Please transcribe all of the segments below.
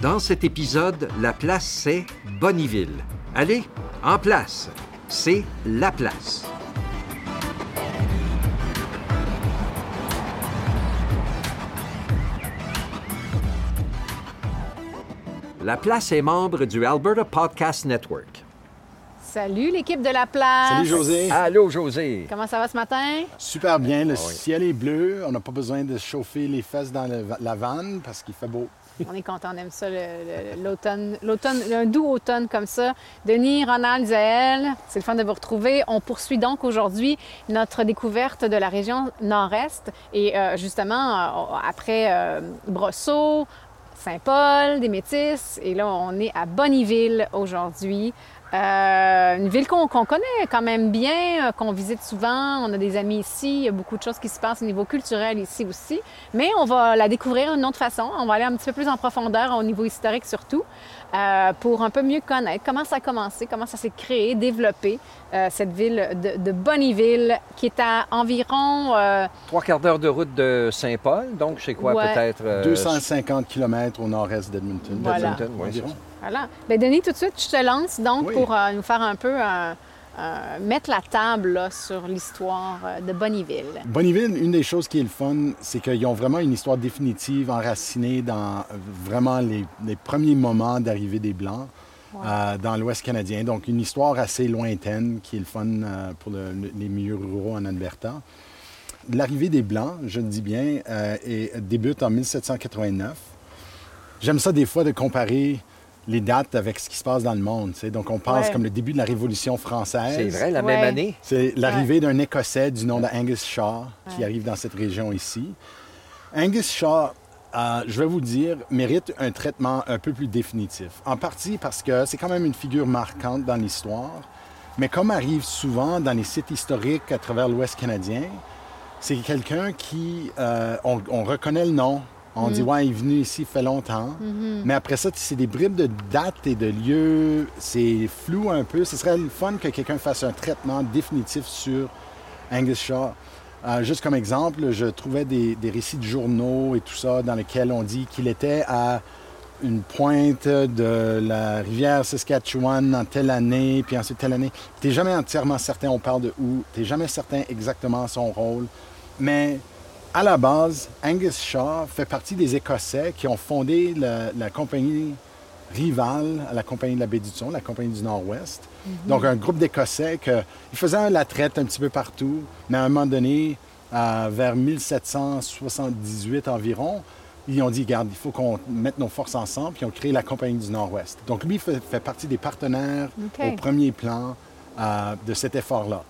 Dans cet épisode, la place, c'est Bonneville. Allez, en place. C'est la place. La place est membre du Alberta Podcast Network. Salut l'équipe de la place. Salut José. Allô, José. Comment ça va ce matin? Super bien. Le ciel est bleu. On n'a pas besoin de chauffer les fesses dans le- la vanne parce qu'il fait beau. On est content, on aime ça, l'automne, l'automne, un doux automne comme ça. Denis, Ronald, Zaël, c'est le fun de vous retrouver. On poursuit donc aujourd'hui notre découverte de la région nord-est. Et euh, justement, euh, après euh, Brosseau, Saint-Paul, des Métis, et là, on est à Bonneville aujourd'hui. Euh, une ville qu'on connaît quand même bien, euh, qu'on visite souvent. On a des amis ici. Il y a beaucoup de choses qui se passent au niveau culturel ici aussi. Mais on va la découvrir d'une autre façon. On va aller un petit peu plus en profondeur au niveau historique surtout, euh, pour un peu mieux connaître comment ça a commencé, comment ça s'est créé, développé, euh, cette ville de, de Bonneville, qui est à environ... euh, Trois quarts d'heure de route de Saint-Paul, donc c'est quoi Ouais. peut-être... euh, 250 km au nord-est d'Edmonton. Voilà. Voilà. Bien, Denis, tout de suite, je te lance donc Oui. pour euh, nous faire un peu euh, euh, mettre la table là, sur l'histoire de Bonneville. Bonneville, une des choses qui est le fun, c'est qu'ils ont vraiment une histoire définitive enracinée dans vraiment les, les premiers moments d'arrivée des Blancs dans l'Ouest canadien. Donc, une histoire assez lointaine qui est le fun pour le- le- les milieux ruraux en Alberta. L'arrivée des Blancs, je le dis bien, et débute en 1789. J'aime ça des fois de comparer les dates avec ce qui se passe dans le monde. Donc, on pense Ouais. comme le début de la Révolution française. C'est vrai, la Ouais. même année. C'est l'arrivée d'un Écossais du nom d'Angus Shaw qui arrive dans cette région ici. Angus Shaw, euh, je vais vous dire, mérite un traitement un peu plus définitif. En partie parce que c'est quand même une figure marquante dans l'histoire, mais comme arrive souvent dans les sites historiques à travers l'Ouest canadien, c'est quelqu'un qui, euh, on, on reconnaît le nom, on dit, ouais, il est venu ici, il fait longtemps. Mais après ça, c'est des bribes de dates et de lieux, c'est flou un peu. Ce serait le fun que quelqu'un fasse un traitement définitif sur Angus Shaw. Euh, juste comme exemple, je trouvais des, des récits de journaux et tout ça dans lesquels on dit qu'il était à une pointe de la rivière Saskatchewan en telle année, puis ensuite telle année. T'es jamais entièrement certain, on parle de où, t'es jamais certain exactement son rôle. Mais à la base, Angus Shaw fait partie des Écossais qui ont fondé la, la compagnie rivale à la compagnie de la baie du Thon, la compagnie du Nord-Ouest. Donc un groupe d'Écossais que, ils faisaient la traite un petit peu partout, mais à un moment donné, euh, vers 1778 environ, ils ont dit, regarde, il faut qu'on mette nos forces ensemble, puis ils ont créé la Compagnie du Nord-Ouest. Donc lui fait, fait partie des partenaires au premier plan euh, de cet effort-là.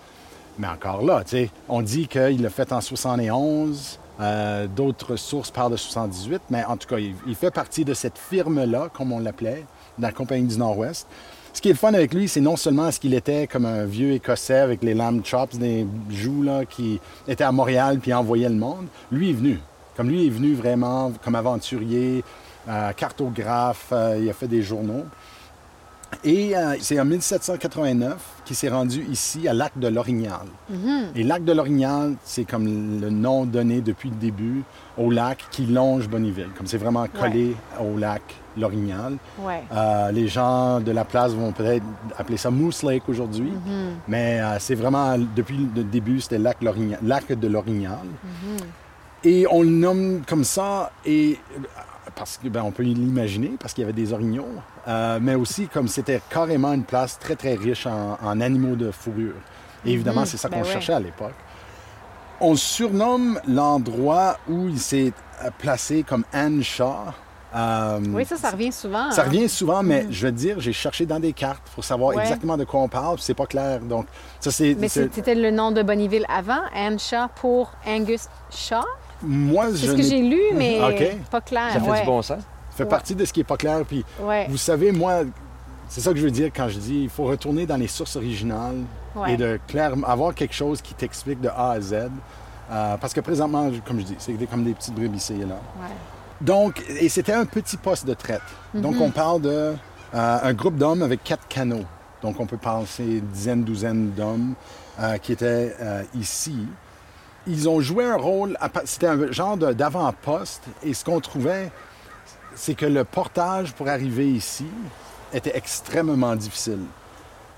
Mais encore là, tu sais, on dit qu'il l'a fait en 71, euh, d'autres sources parlent de 78, mais en tout cas, il, fait partie de cette firme-là, comme on l'appelait, de la Compagnie du Nord-Ouest. Ce qui est le fun avec lui, c'est non seulement ce qu'il était comme un vieux Écossais avec les lamb chops des joues, là, qui était à Montréal puis envoyait le monde. Lui est venu. Comme lui est venu vraiment comme aventurier, euh, cartographe, euh, il a fait des journaux. Et euh, c'est en 1789 qu'il s'est rendu ici à Lac de l'Orignal. Et Lac de l'Orignal, c'est comme le nom donné depuis le début au lac qui longe Bonneville. Comme c'est vraiment collé au lac l'Orignal. Ouais. Euh, les gens de la place vont peut-être appeler ça Moose Lake aujourd'hui, mais euh, c'est vraiment, depuis le début, c'était lac, lac de l'Orignal. Et on le nomme comme ça, et parce que ben, on peut l'imaginer, parce qu'il y avait des orignaux, euh, mais aussi comme c'était carrément une place très très riche en, en animaux de fourrure. Et évidemment, c'est ça Ben qu'on ouais. cherchait à l'époque. On surnomme l'endroit où il s'est euh, placé comme Anne Shaw. Euh, Oui, ça, ça revient souvent. ça hein. revient souvent, mais je veux dire, j'ai cherché dans des cartes pour savoir Ouais. exactement de quoi on parle, puis c'est pas clair. Donc, ça, c'est. Mais c'était le nom de Bonneville avant, Anne Shaw pour Angus Shaw? Moi, C'est je ce que j'ai lu, mais OK. pas clair. Ça fait ouais. du bon sens. fait partie de ce qui est pas clair. Puis, Ouais. vous savez, moi, c'est ça que je veux dire quand je dis il faut retourner dans les sources originales Ouais. et de clair, avoir quelque chose qui t'explique de A à Z. Euh, parce que présentement, comme je dis, c'est comme des petites bribes ici et là. Ouais. Donc, et c'était un petit poste de traite. Donc, Mhm. on parle de euh, un groupe d'hommes avec quatre canots. Donc, on peut penser une dizaine, douzaine d'hommes euh, qui étaient euh, ici. Ils ont joué un rôle, c'était un genre d'avant-poste, et ce qu'on trouvait, c'est que le portage pour arriver ici était extrêmement difficile.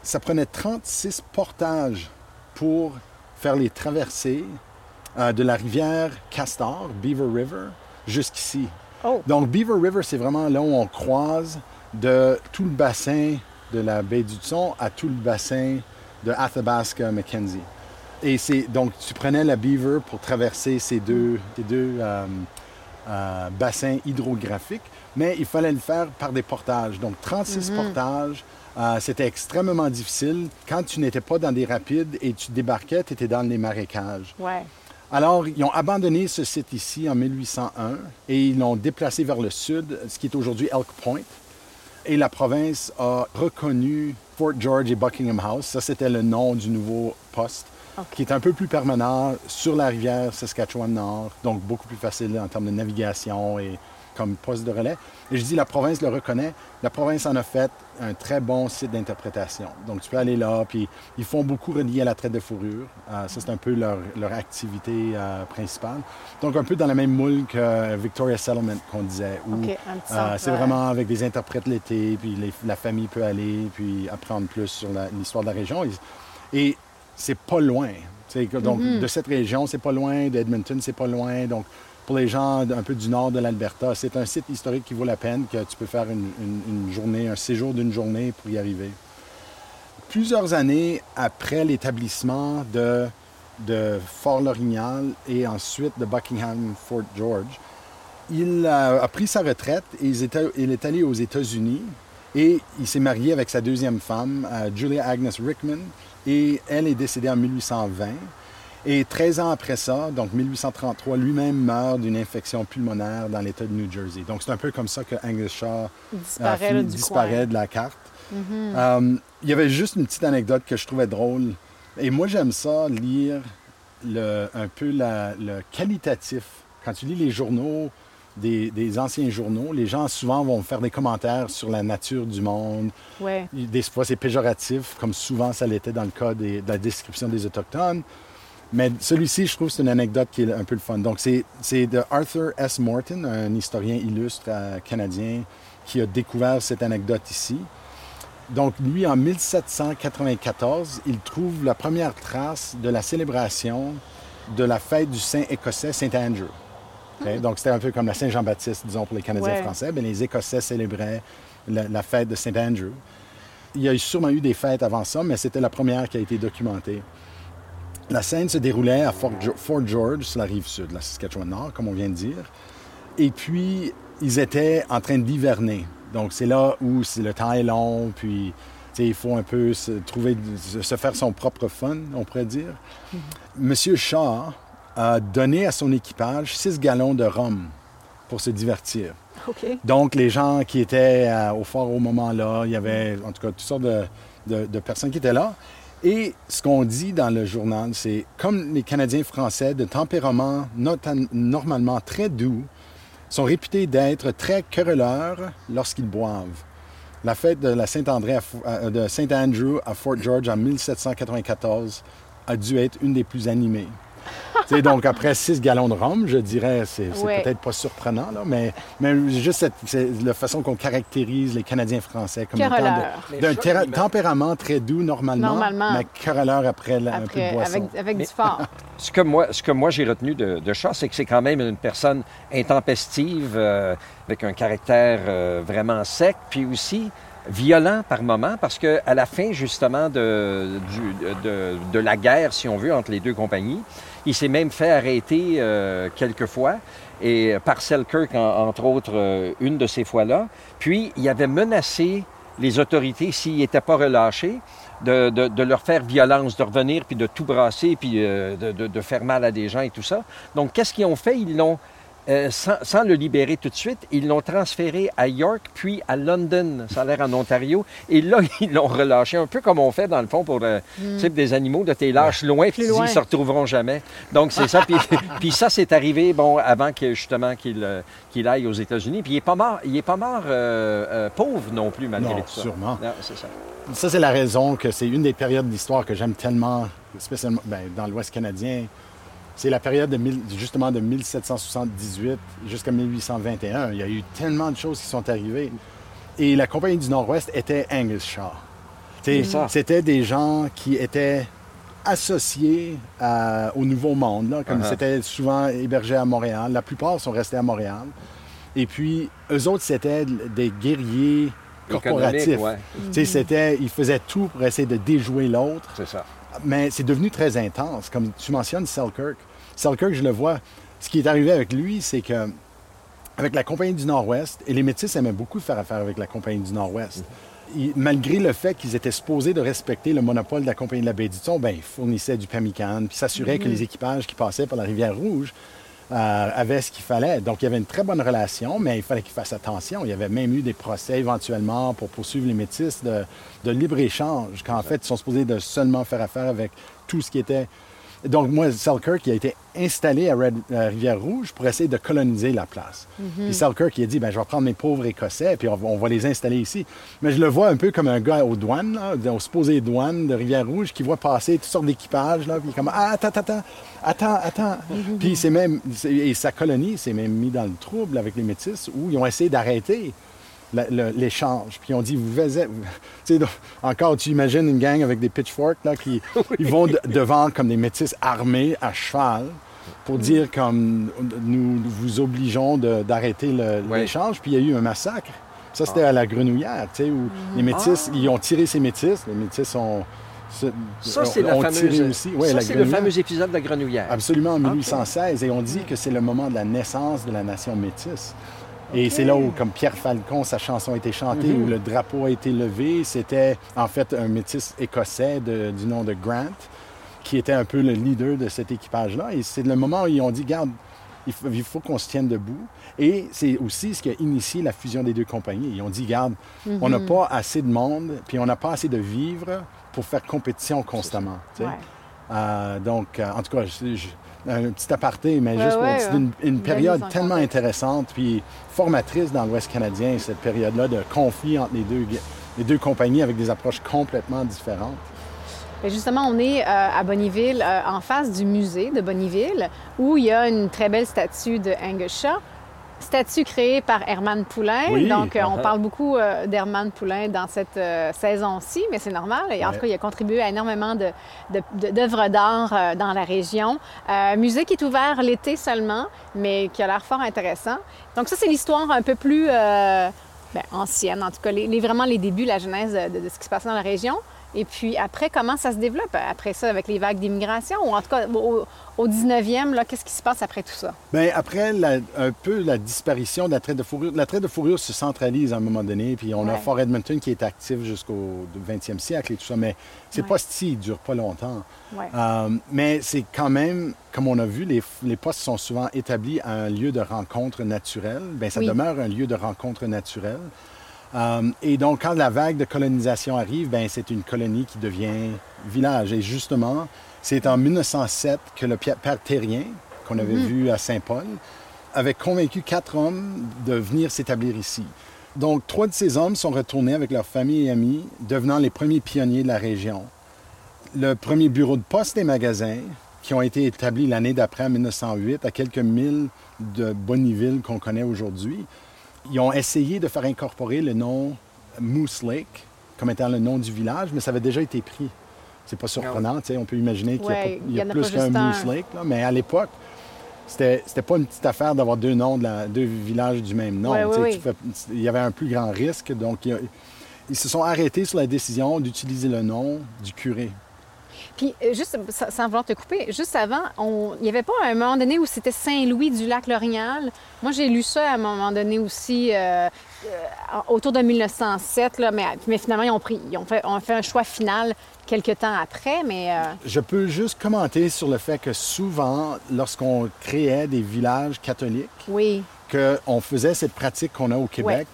Ça prenait 36 portages pour faire les traversées euh, de la rivière Castor, Beaver River, jusqu'ici. Oh. Donc, Beaver River, c'est vraiment là où on croise de tout le bassin de la baie du Tson à tout le bassin de Athabasca, Mackenzie. Et c'est donc tu prenais la Beaver pour traverser ces deux, ces deux euh, euh, bassins hydrographiques, mais il fallait le faire par des portages. Donc 36 portages, euh, c'était extrêmement difficile. Quand tu n'étais pas dans des rapides et tu débarquais, tu étais dans les marécages. Ouais. Alors, ils ont abandonné ce site ici en 1801 et ils l'ont déplacé vers le sud, ce qui est aujourd'hui Elk Point. Et la province a reconnu Fort George et Buckingham House. Ça, c'était le nom du nouveau poste, Qui est un peu plus permanent sur la rivière Saskatchewan-Nord, donc beaucoup plus facile en termes de navigation et comme poste de relais. Et je dis la province le reconnaît. La province en a fait un très bon site d'interprétation. Donc tu peux aller là, puis ils font beaucoup relié à la traite de fourrure. Euh, ça, c'est un peu leur, leur activité euh, principale. Donc un peu dans la même moule que Victoria Settlement qu'on disait, où euh, c'est vraiment avec des interprètes l'été, puis les- la famille peut aller, puis apprendre plus sur l'histoire de la région. Et, et c'est pas loin. Donc, Mm-hmm. de cette région, c'est pas loin. D'Edmonton, c'est pas loin. Donc, pour les gens un peu du nord de l'Alberta, c'est un site historique qui vaut la peine, que tu peux faire une, une- une journée, un séjour d'une journée pour y arriver. Plusieurs années après l'établissement de, de Fort-Lorignal et ensuite de Buckingham Fort George, il a, a pris sa retraite et il est, il est allé aux États-Unis et il s'est marié avec sa deuxième femme, euh, Julia Agnes Rickman, et elle est décédée en 1820. Et 13 ans après ça, donc 1833, lui-même meurt d'une infection pulmonaire dans l'État de New Jersey. Donc c'est un peu comme ça que Angus Shaw Il euh, disparaît, disparaît de la carte. Euh, il y avait juste une petite anecdote que je trouvais drôle. Et moi, j'aime ça, lire le- un peu la- le qualitatif. Quand tu lis les journaux, des, des anciens journaux, les gens souvent vont faire des commentaires sur la nature du monde. Ouais. Des fois, c'est péjoratif, comme souvent ça l'était dans le cas des- de la description des Autochtones. Mais celui-ci, je trouve, c'est une anecdote qui est un peu le fun. Donc, c'est c'est de Arthur S. Morton, un historien illustre euh, canadien, qui a découvert cette anecdote ici. Donc, lui, en 1794, il trouve la première trace de la célébration de la fête du Saint écossais Saint Andrew. OK? Donc, c'était un peu comme la Saint-Jean-Baptiste, disons, pour les Canadiens Ouais. français. Mais les Écossais célébraient la, la fête de Saint Andrew. Il y a sûrement eu des fêtes avant ça, mais c'était la première qui a été documentée. La scène se déroulait à Fort, George, sur la rive sud, la Saskatchewan-Nord, comme on vient de dire. Et puis, ils étaient en train d'hiverner. Donc, c'est là où c'est- le temps est long, puis il faut un peu se, trouver, se se faire son propre fun, on pourrait dire. Monsieur Shaw a donné à son équipage 6 gallons de rhum pour se divertir. Donc, les gens qui étaient euh, au fort au moment-là, il y avait en tout cas toutes sortes de, de- de personnes qui étaient là. Et ce qu'on dit dans le journal, c'est comme les Canadiens français de tempérament normalement très doux, sont réputés d'être très querelleurs lorsqu'ils boivent. La fête de la Fo- à- de Saint-Andrew à Fort George en 1794 a dû être une des plus animées. Donc, après six gallons de rhum, je dirais, c'est Ouais. peut-être pas surprenant, là, mais, mais juste cette, la façon qu'on caractérise les Canadiens français comme d'un tempérament très doux normalement, Normalement. mais querelleur après la- un peu de Après, boisson. avec, avec du fort. Ce que moi, ce que moi j'ai retenu de, de Shaw, c'est que c'est quand même une personne intempestive, euh, avec un caractère euh, vraiment sec, puis aussi violent par moment, parce que à la fin justement de, du- de, de la guerre, si on veut, entre les deux compagnies, il s'est même fait arrêter euh, quelques fois, et par Selkirk, en- entre autres, euh, une de ces fois-là. Puis il avait menacé les autorités, s'ils n'étaient pas relâchés, de, de- leur faire violence, de revenir, puis de tout brasser, puis euh, de, de- de faire mal à des gens et tout ça. Donc, qu'est-ce qu'ils ont fait? Ils l'ont, euh, sans, sans le libérer tout de suite, ils l'ont transféré à York, puis à London, ça a l'air en Ontario, et là, ils l'ont relâché, un peu comme on fait, dans le fond, pour euh, tu sais, des animaux, de tes lâches loin, puis ils se retrouveront jamais. Donc, c'est ça. Puis, puis ça, c'est arrivé, bon, avant que, justement, qu'il euh, qu'il aille aux États-Unis. Puis il est pas mort, il est pas mort pauvre non plus, malgré Non, tout ça. sûrement. Non, c'est ça. Ça, c'est la raison que c'est une des périodes d'histoire que j'aime tellement, spécialement ben, dans l'Ouest canadien, c'est la période de mille- justement de 1778 jusqu'à 1821. Il y a eu tellement de choses qui sont arrivées. Et la Compagnie du Nord-Ouest était Angus Shaw. T'sais, C'est ça. C'était des gens qui étaient associés à- au Nouveau Monde, là, comme Uh-huh. c'était souvent hébergé à Montréal. La plupart sont restés à Montréal. Et puis, eux autres, c'était des guerriers corporatifs. Ouais. C'était, ils faisaient tout pour essayer de déjouer l'autre. C'est ça. Mais c'est devenu très intense. Comme tu mentionnes Selkirk. Selkirk, je le vois. Ce qui est arrivé avec lui, c'est que avec la Compagnie du Nord-Ouest, et les Métis aimaient beaucoup faire affaire avec la Compagnie du Nord-Ouest. Ils- malgré le fait qu'ils étaient supposés de respecter le monopole de la Compagnie de la baie du Thon, ben, ils fournissaient du pemmican, puis s'assuraient que les équipages qui passaient par la rivière Rouge euh, avaient ce qu'il fallait. Donc, il y avait une très bonne relation, mais il fallait qu'ils fassent attention. Il y avait même eu des procès éventuellement pour poursuivre les Métis de, de libre-échange, qu'en fait, ils sont supposés de seulement faire affaire avec tout ce qui était donc, moi, Selkirk, il a été installé à Red- Rivière-Rouge pour essayer de coloniser la place. Puis Selkirk, il a dit, ben, je vais prendre mes pauvres Écossais, puis on va, on va les installer ici. Mais je le vois un peu comme un gars aux douanes, là, aux supposées douanes de Rivière-Rouge, qui voit passer toutes sortes d'équipages, là, puis il est comme, ah, attends, attends, attends, attends. puis c'est même, et sa colonie s'est même mis dans le trouble avec les Métis, où ils ont essayé d'arrêter l'échange. Puis on dit, vous faisiez... tu sais, encore, tu imagines une gang avec des pitchforks, là, qui ils vont de- devant comme des métis armés à cheval pour dire comme nous vous obligeons de- d'arrêter l'échange. Puis il y a eu un massacre. Ça, c'était à la grenouillère, tu sais, où les métis, ils ont tiré ces métis. Les métis ont... Ça, c'est. Ouais, ça, la c'est le fameux épisode de la grenouillère. Absolument, en 1816. Et on dit que c'est le moment de la naissance de la nation métisse. Et c'est là où, comme Pierre Falcon, sa chanson a été chantée, où le drapeau a été levé. C'était en fait un métis écossais de- du nom de Grant, qui était un peu le leader de cet équipage-là. Et c'est le moment où ils ont dit, garde, il faut, qu'on se tienne debout. Et c'est aussi ce qui a initié la fusion des deux compagnies. Ils ont dit, garde, on n'a pas assez de monde, puis on n'a pas assez de vivres pour faire compétition constamment. Ouais. Euh, donc, euh, en tout cas, je- je- un petit aparté, mais Ouais, juste pour ouais, une, période tellement contexte. intéressante puis formatrice dans l'Ouest canadien, cette période-là de conflit entre les deux, les deux compagnies avec des approches complètement différentes. Et justement, on est euh, à Bonnyville, euh, en face du musée de Bonnyville, où il y a une très belle statue de Angus. Statue créée par Herman Poulain. Oui, Donc, euh, on parle beaucoup euh, d'Herman Poulain dans cette euh, saison-ci, mais c'est normal. Et en Ouais. tout cas, il a contribué à énormément de- d'œuvres d'art euh, dans la région. Musée qui est ouvert l'été seulement, mais qui a l'air fort intéressant. Donc, ça, c'est l'histoire un peu plus ben, ancienne, en tout cas, les, les- vraiment les débuts, la genèse de, de ce qui se passe dans la région. Et puis après, comment ça se développe? Après ça avec les vagues d'immigration? Ou en tout cas, au, au 19e, là, qu'est-ce qui se passe après tout ça? Bien, après la- un peu la disparition de la traite de fourrure, la traite de fourrure se centralise à un moment donné, puis on a. Fort Edmonton qui est actif jusqu'au 20e siècle et tout ça, mais c'est Ouais. pas si, il dure pas longtemps. Ouais. Euh, mais c'est quand même, comme on a vu, les, les postes sont souvent établis à un lieu de rencontre naturel. Bien, ça Oui. demeure un lieu de rencontre naturel. Euh, et donc, quand la vague de colonisation arrive, ben, c'est une colonie qui devient village. Et justement, c'est en 1907 que le père Terrien, qu'on avait vu à Saint-Paul, avait convaincu quatre hommes de venir s'établir ici. Donc, trois de ces hommes sont retournés avec leurs familles et amis, devenant les premiers pionniers de la région. Le premier bureau de poste des magasins, qui ont été établis l'année d'après, en 1908, à quelques milles de Bonnyville qu'on connaît aujourd'hui, ils ont essayé de faire incorporer le nom Moose Lake comme étant le nom du village, mais ça avait déjà été pris. C'est pas surprenant, tu sais, on peut imaginer qu'il y a, Ouais, pas- il y il a y en a plus qu'un. Moose Lake, là, mais à l'époque, c'était c'était pas une petite affaire d'avoir deux noms, de la- deux villages du même nom. Ouais, oui. il y avait un plus grand risque, donc il y a- ils se sont arrêtés sur la décision d'utiliser le nom du curé. Puis, euh, juste, sans vouloir te couper, juste avant, on- il n'y avait pas un moment donné où c'était Saint-Louis du lac L'Orignal? Moi, j'ai lu ça à un moment donné aussi, euh, euh, autour de 1907, là, mais, mais finalement, ils ont, pris, ils ont, fait, ont fait un choix final quelques temps après, mais... euh, Je peux juste commenter sur le fait que souvent, lorsqu'on créait des villages catholiques, oui, qu'on faisait cette pratique qu'on a au Québec.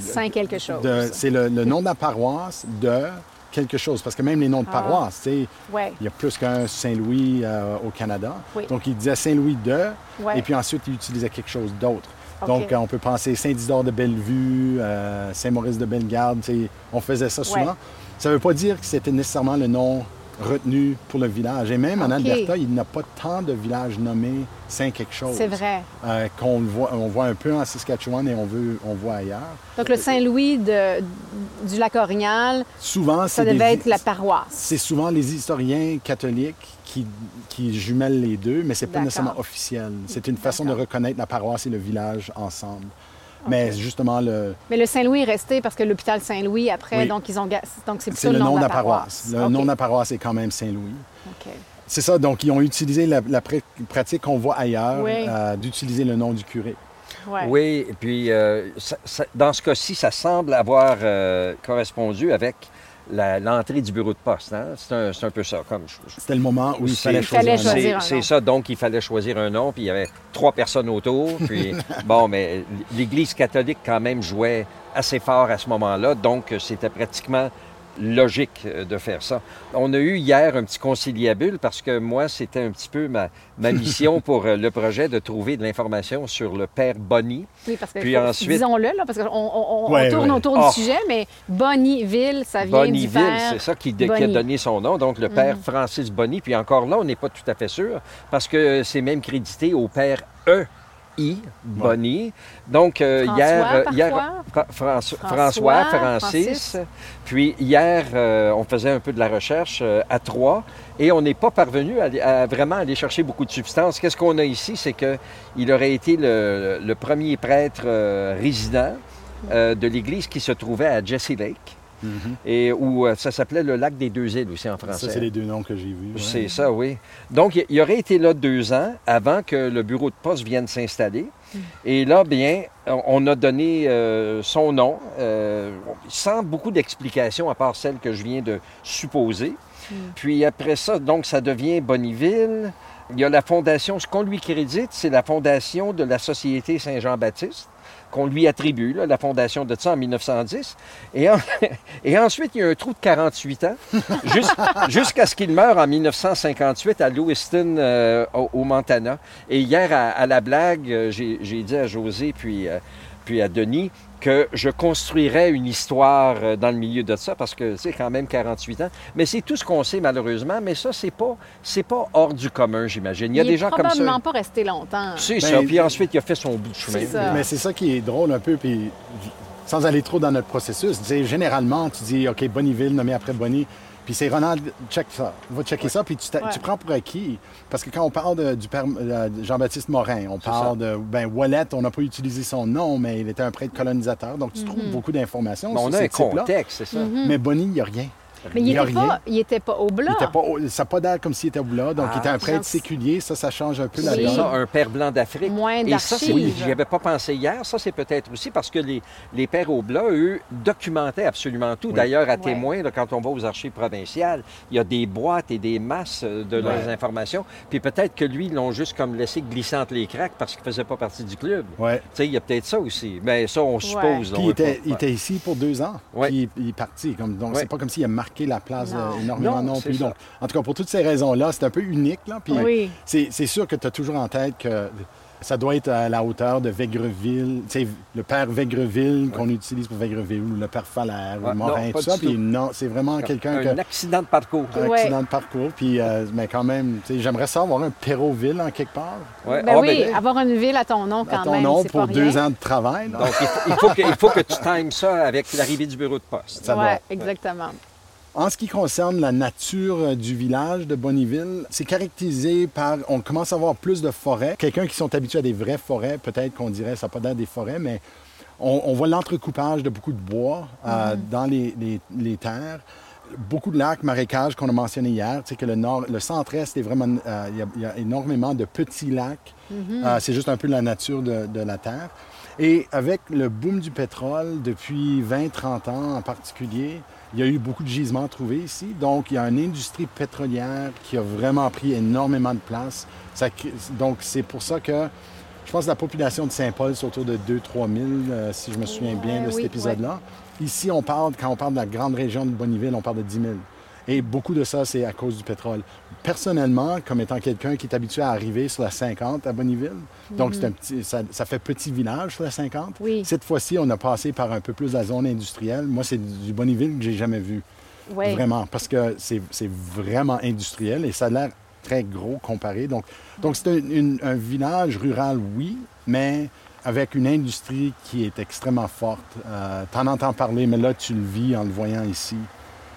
Saint quelque chose. C'est le, le nom de la paroisse de quelque chose. Parce que même les noms de Ah. paroisse, tu sais, ouais, il y a plus qu'un Saint-Louis euh, au Canada. Oui. Donc, il disait Saint-Louis de, Ouais. et puis ensuite, il utilisait quelque chose d'autre. Donc, euh, on peut penser Saint-Isidore de Bellevue, euh, Saint-Maurice de Bellegarde. tu sais, On faisait ça souvent. Ouais. Ça ne veut pas dire que c'était nécessairement le nom retenu pour le village. Et même en. Alberta, il n'y a pas tant de villages nommés Saint quelque chose. C'est vrai. euh, qu'on voit, on voit un peu en Saskatchewan et on, veut, on voit ailleurs. Donc, le Saint-Louis du lac Orignal, Souvent, ça des- devait être la paroisse. C'est souvent les historiens catholiques qui, qui jumellent les deux, mais c'est pas nécessairement officiel. C'est une façon de reconnaître la paroisse et le village ensemble. Mais justement, le, Mais le Saint-Louis est resté parce que l'hôpital Saint-Louis, après, Oui. donc ils ont donc c'est plutôt le nom de la paroisse. Le nom de la paroisse est quand même Saint-Louis. OK. C'est ça, donc ils ont utilisé la, la pr- pratique qu'on voit ailleurs, Oui. euh, d'utiliser le nom du curé. Ouais. Oui, et puis euh, ça- ça- dans ce cas-ci, ça semble avoir euh, correspondu avec l'entrée du bureau de poste. hein? C'est un, c'est un peu ça. Comme C'était le moment où il C'est- fallait Il fallait choisir choisir. C'est un nom. c'est ça, donc il fallait choisir un nom, puis il y avait trois personnes autour. Puis, bon, mais l'Église catholique, quand même, jouait assez fort à ce moment-là, donc c'était pratiquement logique euh, de faire ça. On a eu hier un petit conciliabule parce que moi, c'était un petit peu ma, ma mission pour euh, le projet de trouver de l'information sur le père Bonny. Oui, parce que Puis ensuite- disons-le, là, parce qu'on on, on Ouais, tourne ouais. autour Oh. du sujet, mais Bonnyville, ça vient du Bonnyville, père. c'est ça qui, qui a. Mhm. donné son nom, donc le père Francis Bonny. Puis encore là, on n'est pas tout à fait sûr, parce que c'est même crédité au père E. I. Bonny. Donc, euh, François, hier, euh, hier parfois? Fra- François, François, François, Francis. Francis. Puis hier, euh, on faisait un peu de la recherche euh, à trois et on n'est pas parvenu à, à vraiment aller chercher beaucoup de substances. Qu'est-ce qu'on a ici? C'est qu'il aurait été le, le premier prêtre euh, résident euh, de l'église qui se trouvait à Jesse Lake. Mhm. Et où euh, ça s'appelait le lac des deux îles aussi en français. Ça, c'est les deux noms que j'ai vus. ouais. C'est ça, oui. Donc, il- aurait été là deux ans avant que le bureau de poste vienne s'installer. Et là, bien, on- a donné euh, son nom, euh, sans beaucoup d'explications, à part celle que je viens de supposer. Puis après ça, donc, ça devient Bonneville. Il y a la fondation, ce qu'on lui crédite, c'est la fondation de la Société Saint-Jean-Baptiste qu'on lui attribue, la fondation de ça en 1910. Et, et ensuite, il y a un trou de 48 ans, jus- jusqu'à ce qu'il meure en 1958 à Lewiston, euh, au, Montana. Et hier, à, la blague, euh, j'ai j'ai dit à José puis, euh, puis à Denis que je construirais une histoire euh, dans le milieu de ça, parce que c'est quand même 48 ans. Mais c'est tout ce qu'on sait, malheureusement. Mais ça, c'est pas, c'est pas hors du commun, j'imagine. Il y a Il des est gens comme probablement ça. pas resté longtemps. C'est Ben, ça. Puis ensuite, il a fait son bout de chemin. Mais c'est ça qui est drôle un peu, puis sans aller trop dans notre processus, tu sais, généralement, tu dis, OK, Bonneville, nommé après Bonnie, puis c'est Ronald, check ça, va checker ça, puis tu, Ouais. tu prends pour acquis. Parce que quand on parle de- du père euh, de Jean-Baptiste Morin, on parle de, ben, Wallet, on n'a pas utilisé son nom, mais il était un prêtre colonisateur, donc tu trouves beaucoup d'informations Mais on a un contexte, c'est ça. Mais Bonnie, il n'y a rien. Mais il n'était pas, il était pas au Il blanc. était pas, au- ça n'a pas d'air comme s'il était là, donc il était un prêtre Genre- séculier, ça, ça change un peu la Oui. C'est donne. ça, un père blanc d'Afrique. Moins Et ça, c'est, d'archives. j'y avais pas pensé hier. Ça, c'est peut-être aussi parce que les, les pères au blanc, eux, documentaient absolument tout. D'ailleurs, à Ouais. témoin, là, quand on va aux archives provinciales, il y a des boîtes et des masses de leurs informations. Puis peut-être que lui, ils l'ont juste comme laissé glisser entre les cracks parce qu'il faisait pas partie du club. Ouais. Tu sais, il y a peut-être ça aussi. Mais ça, on suppose. là, Puis on il était, pas- il était ici pour deux ans. Puis il, il est parti. Comme, donc, c'est pas comme s'il a marqué la place Non. euh, énormément Non, plus. Donc, en tout cas, pour toutes ces raisons-là, c'est un peu unique. Là. Puis Oui. c'est, c'est sûr que tu as toujours en tête que ça doit être à la hauteur de Végreville. Tu sais, le père Végreville qu'on utilise pour Végreville, ou le père Falaire, ou Morin, non, pas tout ça. Puis non, c'est vraiment quelqu'un un qui a accident de parcours. un Ouais. accident de parcours. Puis, euh, mais quand même, tu sais, j'aimerais ça avoir un Perroville en quelque part. Ouais. Ben Ah, oui, ben, avoir une ville à ton nom quand à ton même, nom c'est pour pas deux rien. ans de travail. là. Donc, il faut, il faut que, il faut que tu times ça avec l'arrivée du bureau de poste. Ouais, va. exactement. En ce qui concerne la nature du village de Bonneville, c'est caractérisé par, on commence à avoir plus de forêts. Quelqu'un qui sont habitués à des vraies forêts, peut-être qu'on dirait ça n'a pas d'air des forêts, mais on, on voit l'entrecoupage de beaucoup de bois euh, dans les, les- les terres. Beaucoup de lacs, marécages qu'on a mentionné hier. Tu sais que le nord, le centre-est est vraiment, euh, il y a- il y, a énormément de petits lacs. Euh, c'est juste un peu la nature de, de la terre. Et avec le boom du pétrole depuis 20-30 ans en particulier, il y a eu beaucoup de gisements trouvés ici. Donc, il y a une industrie pétrolière qui a vraiment pris énormément de place. Ça donc, c'est pour ça que je pense que la population de Saint-Paul, c'est autour de 2-3 000, euh, si je me souviens bien de cet oui, épisode-là. Ici, on parle, quand on parle de la grande région de Bonneville, on parle de 10 000. Et beaucoup de ça, c'est à cause du pétrole. Personnellement, comme étant quelqu'un qui est habitué à arriver sur la 50 à Bonneville, donc c'est un petit, ça, ça fait petit village sur la 50. Oui. Cette fois-ci, on a passé par un peu plus la zone industrielle. Moi, c'est du Bonneville que j'ai jamais vu. Oui. Vraiment, parce que c'est vraiment industriel et ça a l'air très gros comparé. Donc, donc c'est un village rural, oui, mais avec une industrie qui est extrêmement forte. Euh, T'en entends parler, mais là, tu le vis en le voyant ici.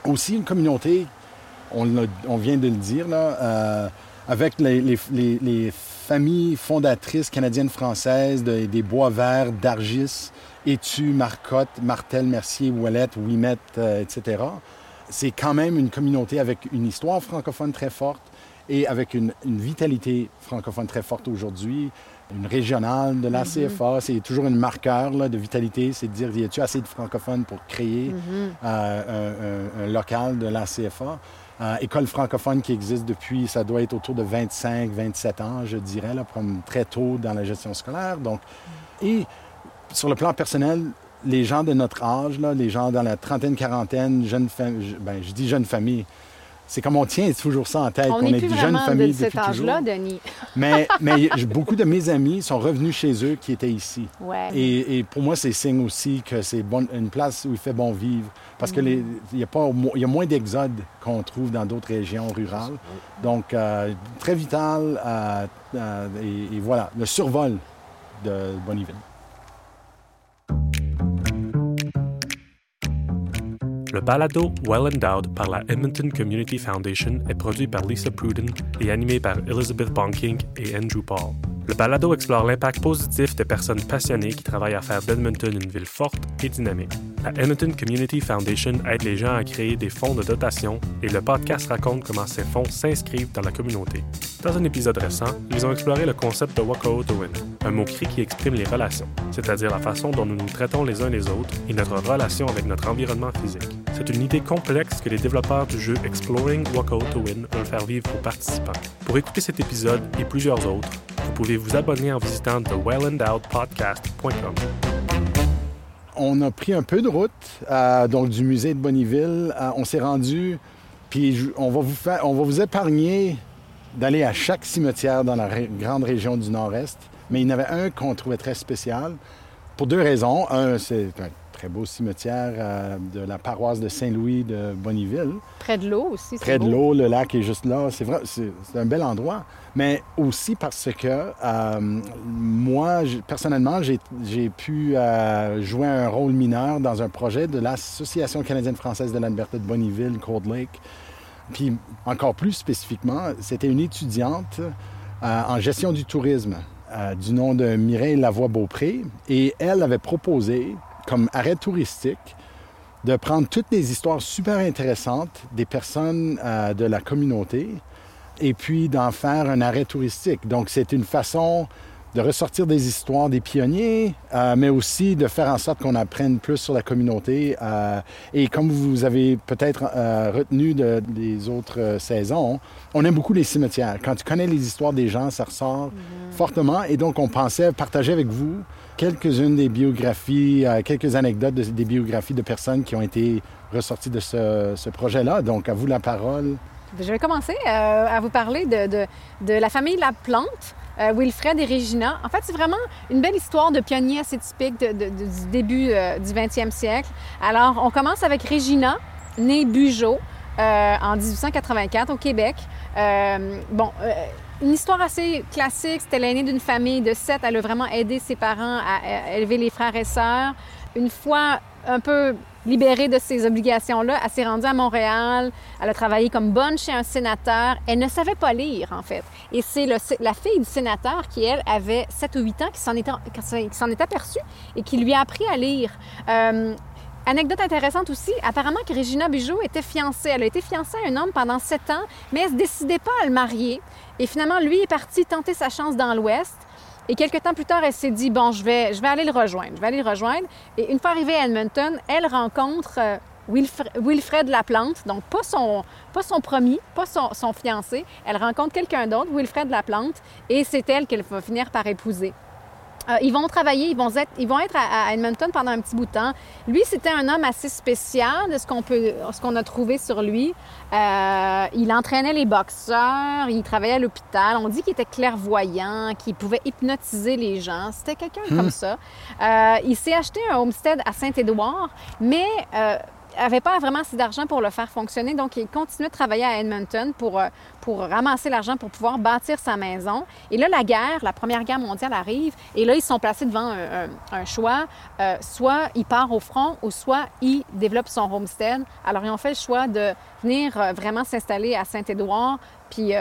Aussi, une communauté, on, vient de le dire, là, euh, avec les, les- les- les familles fondatrices canadiennes-françaises de- des bois verts, d'Argis, Étu, Marcotte, Martel, Mercier, Ouellette, Ouimet, euh, etc. C'est quand même une communauté avec une histoire francophone très forte et avec une vitalité francophone très forte aujourd'hui. Une régionale de la CFA, c'est toujours un marqueur là, de vitalité, c'est de dire, y a-tu assez de francophones pour créer euh, un, un- un local de la CFA? Euh, école francophone qui existe depuis, ça doit être autour de 25, 27 ans, je dirais, là, comme très tôt dans la gestion scolaire. Donc, et sur le plan personnel, les gens de notre âge, là, les gens dans la trentaine, quarantaine, jeunes familles, ben, je dis jeunes familles, c'est comme on tient toujours ça en tête, On est plus des jeunes de cet âge-là, Denis. Mais, beaucoup de mes amis sont revenus chez eux qui étaient ici. Ouais. Et, et pour moi, c'est signe aussi que c'est bon- une place où il fait bon vivre. Parce que les- il y, a pas mo- il y a moins d'exode qu'on trouve dans d'autres régions rurales. Donc, euh, très vital. euh, euh, et, et voilà, le survol de Bonneville. Le balado Well Endowed par la Edmonton Community Foundation est produit par Lisa Pruden et animé par Elizabeth Bonking et Andrew Paul. Le balado explore l'impact positif des personnes passionnées qui travaillent à faire d'Edmonton une ville forte et dynamique. La Edmonton Community Foundation aide les gens à créer des fonds de dotation et le podcast raconte comment ces fonds s'inscrivent dans la communauté. Dans un épisode récent, ils ont exploré le concept de Wako Win, un mot-cri qui exprime les relations, c'est-à-dire la façon dont nous nous traitons les uns les autres et notre relation avec notre environnement physique. C'est une idée complexe que les développeurs du jeu Exploring Wako to Win veulent faire vivre aux participants. Pour écouter cet épisode et plusieurs autres, vous pouvez vous abonner en visitant thewellendowedpodcast.com. On a pris un peu de route, euh, donc du musée de Bonneville. Euh, on s'est rendu, puis on va vous épargner d'aller à chaque cimetière dans la grande région du Nord-Est. Mais il y en avait un qu'on trouvait très spécial pour deux raisons. Un, c'est très beau cimetière euh, de la paroisse de Saint-Louis de Bonneville. Près de l'eau aussi. c'est Près de l'eau, le lac est juste là. C'est vrai, c'est un bel endroit. Mais aussi parce que euh, moi, personnellement, j'ai pu euh, jouer un rôle mineur dans un projet de l'Association canadienne-française de l'Alberta de Bonneville, Cold Lake. Puis encore plus spécifiquement, c'était une étudiante en gestion du tourisme euh, du nom de Mireille Lavoie-Beaupré. Et elle avait proposé, comme arrêt touristique, de prendre toutes les histoires super intéressantes des personnes euh, de la communauté et puis d'en faire un arrêt touristique. Donc, c'est une façon de ressortir des histoires des pionniers, euh, mais aussi de faire en sorte qu'on apprenne plus sur la communauté. euh, et comme vous avez peut-être euh, retenu de- des autres saisons, on aime beaucoup les cimetières. Quand tu connais les histoires des gens, ça ressort fortement. Et donc, on pensait partager avec vous quelques-unes des biographies, euh, quelques anecdotes de- des biographies de personnes qui ont été ressorties de ce, projet-là. Donc, à vous la parole. Je vais commencer euh, à vous parler de, la famille Laplante, euh, Wilfred et Regina. En fait, c'est vraiment une belle histoire de pionnier assez typique du début euh, du 20e siècle. Alors, on commence avec Regina, née Bugeaud en 1884 au Québec. Bon, une histoire assez classique. C'était l'aînée d'une famille de sept. Elle a vraiment aidé ses parents à, élever les frères et sœurs. Une fois un peu libérée de ses obligations-là, elle s'est rendue à Montréal. Elle a travaillé comme bonne chez un sénateur. Elle ne savait pas lire, en fait. Et c'est la fille du sénateur qui, elle, avait 7 ou 8 ans, qui s'en est, qui s'en est aperçue et qui lui a appris à lire. Euh, Anecdote intéressante aussi, apparemment que Regina Bijou était fiancée. Elle a été fiancée à un homme pendant sept ans, mais elle ne se décidait pas à le marier. Et finalement, lui est parti tenter sa chance dans l'Ouest. Et quelques temps plus tard, elle s'est dit, bon, je vais, je vais aller le rejoindre. Je vais aller le rejoindre. Et une fois arrivée à Edmonton, elle rencontre euh, Wilfred, Wilfred Laplante, donc pas son, pas son promis, pas son, son fiancé. Elle rencontre quelqu'un d'autre, Wilfred Laplante, et c'est elle qu'elle va finir par épouser. Euh, ils vont travailler, ils vont être, ils vont être à, à Edmonton pendant un petit bout de temps. Lui, c'était un homme assez spécial de ce qu'on peut, ce qu'on a trouvé sur lui. Euh, il entraînait les boxeurs, il travaillait à l'hôpital. On dit qu'il était clairvoyant, qu'il pouvait hypnotiser les gens. C'était quelqu'un comme ça. Euh, il s'est acheté un homestead à Saint-Édouard, mais n'avait pas vraiment assez d'argent pour le faire fonctionner, donc il continuait de travailler à Edmonton pour, euh, pour ramasser l'argent pour pouvoir bâtir sa maison. Et là, la guerre, la Première Guerre mondiale arrive, et là, ils sont placés devant un, choix. Euh, soit il part au front, ou soit il développe son homestead. Alors, ils ont fait le choix de venir euh, vraiment s'installer à Saint-Édouard, puis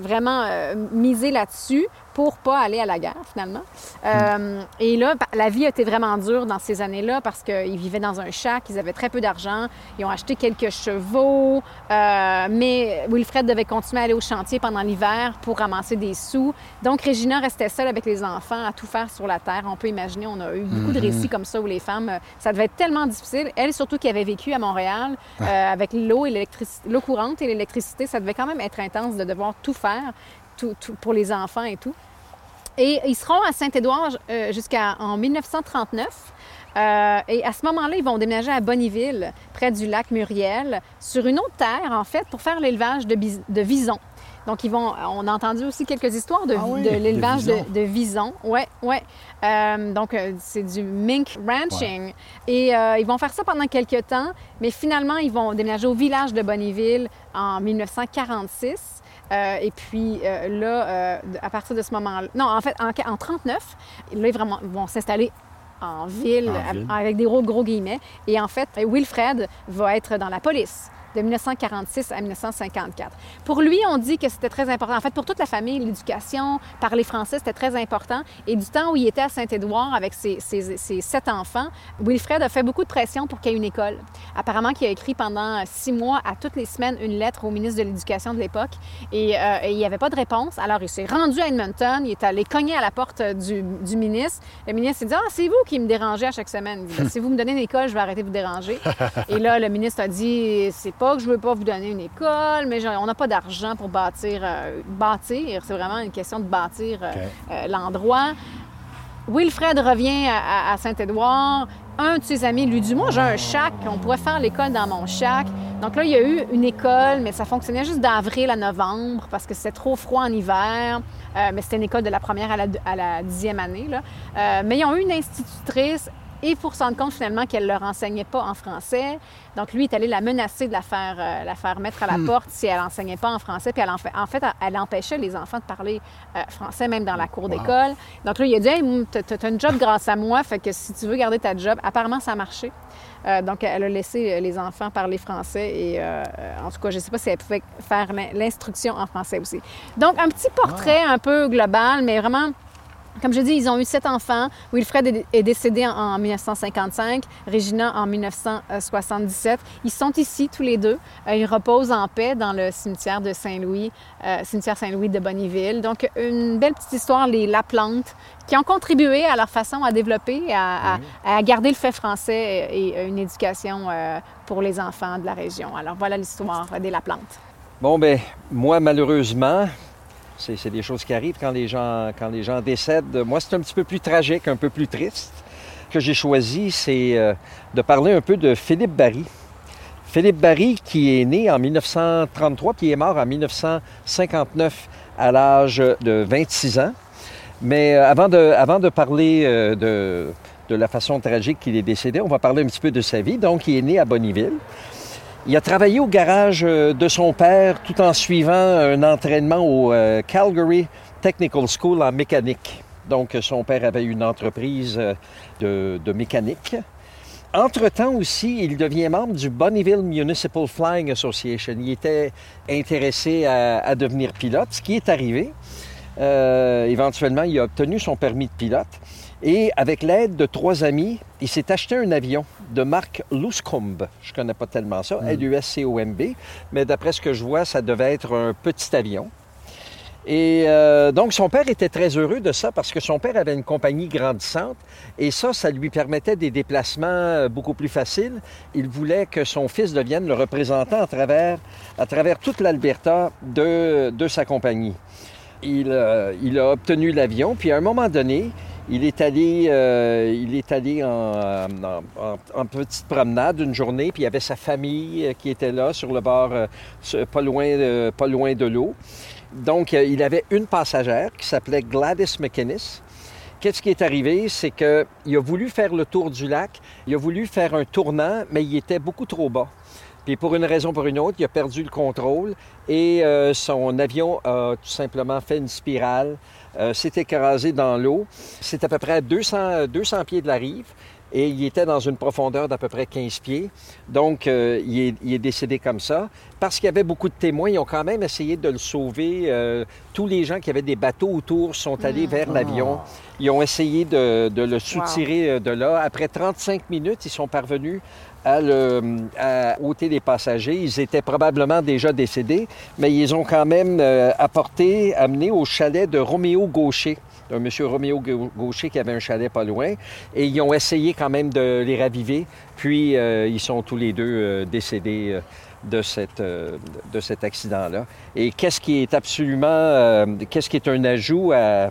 vraiment miser là-dessus pour pas aller à la guerre, finalement. Euh, et là, la vie a été vraiment dure dans ces années-là parce qu'ils vivaient dans un shack, ils avaient très peu d'argent, ils ont acheté quelques chevaux, euh, mais Wilfred devait continuer à aller au chantier pendant l'hiver pour ramasser des sous. Donc, Régina restait seule avec les enfants à tout faire sur la terre. On peut imaginer, on a eu beaucoup de mhm. récits comme ça où les femmes, euh, ça devait être tellement difficile. Elle, surtout qui avait vécu à Montréal avec l'eau et l'eau courante et l'électricité, ça devait quand même être intense de devoir tout faire pour les enfants et tout. Et ils seront à Saint-Édouard euh, jusqu'en 1939. Euh, et à ce moment-là, ils vont déménager à Bonnyville, près du lac Muriel, sur une autre terre, en fait, pour faire l'élevage de, de visons. Donc, ils vont. On a entendu aussi quelques histoires de, ah l'élevage de, de, visons. Ouais, ouais. Euh, donc, c'est du mink ranching. Et ils vont faire ça pendant quelques temps, mais finalement, ils vont déménager au village de Bonnyville en 1946. Euh, et puis euh, là, euh, à partir de ce moment-là, non, en fait, en, en 39, là, ils, vraiment, vont s'installer en ville, avec des gros, gros guillemets. Et en fait, Wilfred va être dans la police de 1946 à 1954. Pour lui, on dit que c'était très important. En fait, pour toute la famille, l'éducation, parler français, c'était très important. Et du temps où il était à Saint-Édouard avec ses, sept enfants, Wilfred a fait beaucoup de pression pour qu'il y ait une école. Apparemment, qu'il a écrit pendant six mois à toutes les semaines une lettre au ministre de l'Éducation de l'époque et, euh, il n'y avait pas de réponse. Alors, il s'est rendu à Edmonton, il est allé cogner à la porte du, ministre. Le ministre s'est dit Ah, c'est vous qui me dérangez à chaque semaine. Si vous me donnez une école, je vais arrêter de vous déranger. et là, le ministre a dit C'est pas que je veux pas vous donner une école, mais on n'a pas d'argent pour bâtir. Euh, bâtir, c'est vraiment une question de bâtir euh, euh, l'endroit. Wilfred revient à, Saint-Édouard. Un de ses amis lui dit Moi, j'ai un chac, on pourrait faire l'école dans mon chac. Donc là, il y a eu une école, mais ça fonctionnait juste d'avril à novembre parce que c'était trop froid en hiver. mais c'était une école de la première à la, à la dixième année. Là. mais ils ont eu une institutrice et pour se rendre compte finalement qu'elle ne leur enseignait pas en français. Donc lui est allé la menacer de la faire, euh, la faire mettre à la hmm. porte si elle n'enseignait pas en français. Puis elle en, fait, elle empêchait les enfants de parler euh, français même dans la cour d'école. Donc là, il a dit hey, tu as, un job grâce à moi, fait que si tu veux garder ta job, apparemment ça a marché. Euh, donc, elle a laissé les enfants parler français et, en tout cas, je ne sais pas si elle pouvait faire l'instruction en français aussi. Donc, un petit portrait un peu global, mais vraiment comme je dis, ils ont eu sept enfants. Wilfred est décédé en 1955, Regina en 1977. Ils sont ici tous les deux. Euh, ils reposent en paix dans le cimetière de Saint-Louis, euh, cimetière Saint-Louis de Bonnyville. Donc, une belle petite histoire, les Laplante, qui ont contribué à leur façon à développer, à, à, garder le fait français et, une éducation euh, pour les enfants de la région. Alors, voilà l'histoire des Laplante. Bon, ben moi, malheureusement, c'est des choses qui arrivent quand les gens, décèdent. Moi, c'est un petit peu plus tragique, un peu plus triste. Ce que j'ai choisi, c'est euh, de parler un peu de Philippe Barry. Philippe Barry, qui est né en 1933, qui est mort en 1959 à l'âge de 26 ans. Mais euh, avant, de, parler euh, de, de la façon tragique qu'il est décédé, on va parler un petit peu de sa vie. Donc, il est né à Bonnyville. Il a travaillé au garage euh, de son père tout en suivant un entraînement au euh, Calgary Technical School en mécanique. Donc, son père avait une entreprise euh, de, mécanique. Entre-temps aussi, il devient membre du Bonnyville Municipal Flying Association. Il était intéressé à, devenir pilote, ce qui est arrivé. éventuellement, il a obtenu son permis de pilote. Et avec l'aide de trois amis, il s'est acheté un avion de marque Luscombe. Je ne connais pas tellement ça, mm. L-U-S-C-O-M-B, mais d'après ce que je vois, ça devait être un petit avion. Et euh, donc, son père était très heureux de ça parce que son père avait une compagnie grandissante et ça, ça lui permettait des déplacements euh, beaucoup plus faciles. Il voulait que son fils devienne le représentant à travers, à travers toute l'Alberta de, de, sa compagnie. Il, euh, il a obtenu l'avion, puis à un moment donné, il est allé, euh, il est allé en, petite promenade une journée, puis il y avait sa famille euh, qui était là sur le bord, euh, pas, loin de, pas loin de l'eau. Donc, il avait une passagère qui s'appelait Gladys McInnes. qu'est-ce qui est arrivé? C'est qu'il a voulu faire le tour du lac, il a voulu faire un tournant, mais il était beaucoup trop bas. Puis pour une raison ou pour une autre, il a perdu le contrôle et son avion a tout simplement fait une spirale, s'est écrasé dans l'eau. C'est à peu près à 200, 200 pieds de la rive et il était dans une profondeur d'à peu près 15 pieds. Donc, euh, il, est, décédé comme ça. Parce qu'il y avait beaucoup de témoins, ils ont quand même essayé de le sauver. Euh, tous les gens qui avaient des bateaux autour sont allés vers Ah. l'avion. Ils ont essayé de, de le soutirer euh, de là. Après 35 minutes, ils sont parvenus à, le, à ôter les passagers. Ils étaient probablement déjà décédés, mais ils ont quand même euh, apporté, amené au chalet de Roméo Gaucher un monsieur Roméo Gau- Gaucher qui avait un chalet pas loin. Et ils ont essayé quand même de les raviver. Puis euh, ils sont tous les deux euh, décédés euh, de, cette, euh, de cet accident-là. Et qu'est-ce qui est absolument... euh, qu'est-ce qui est un ajout à...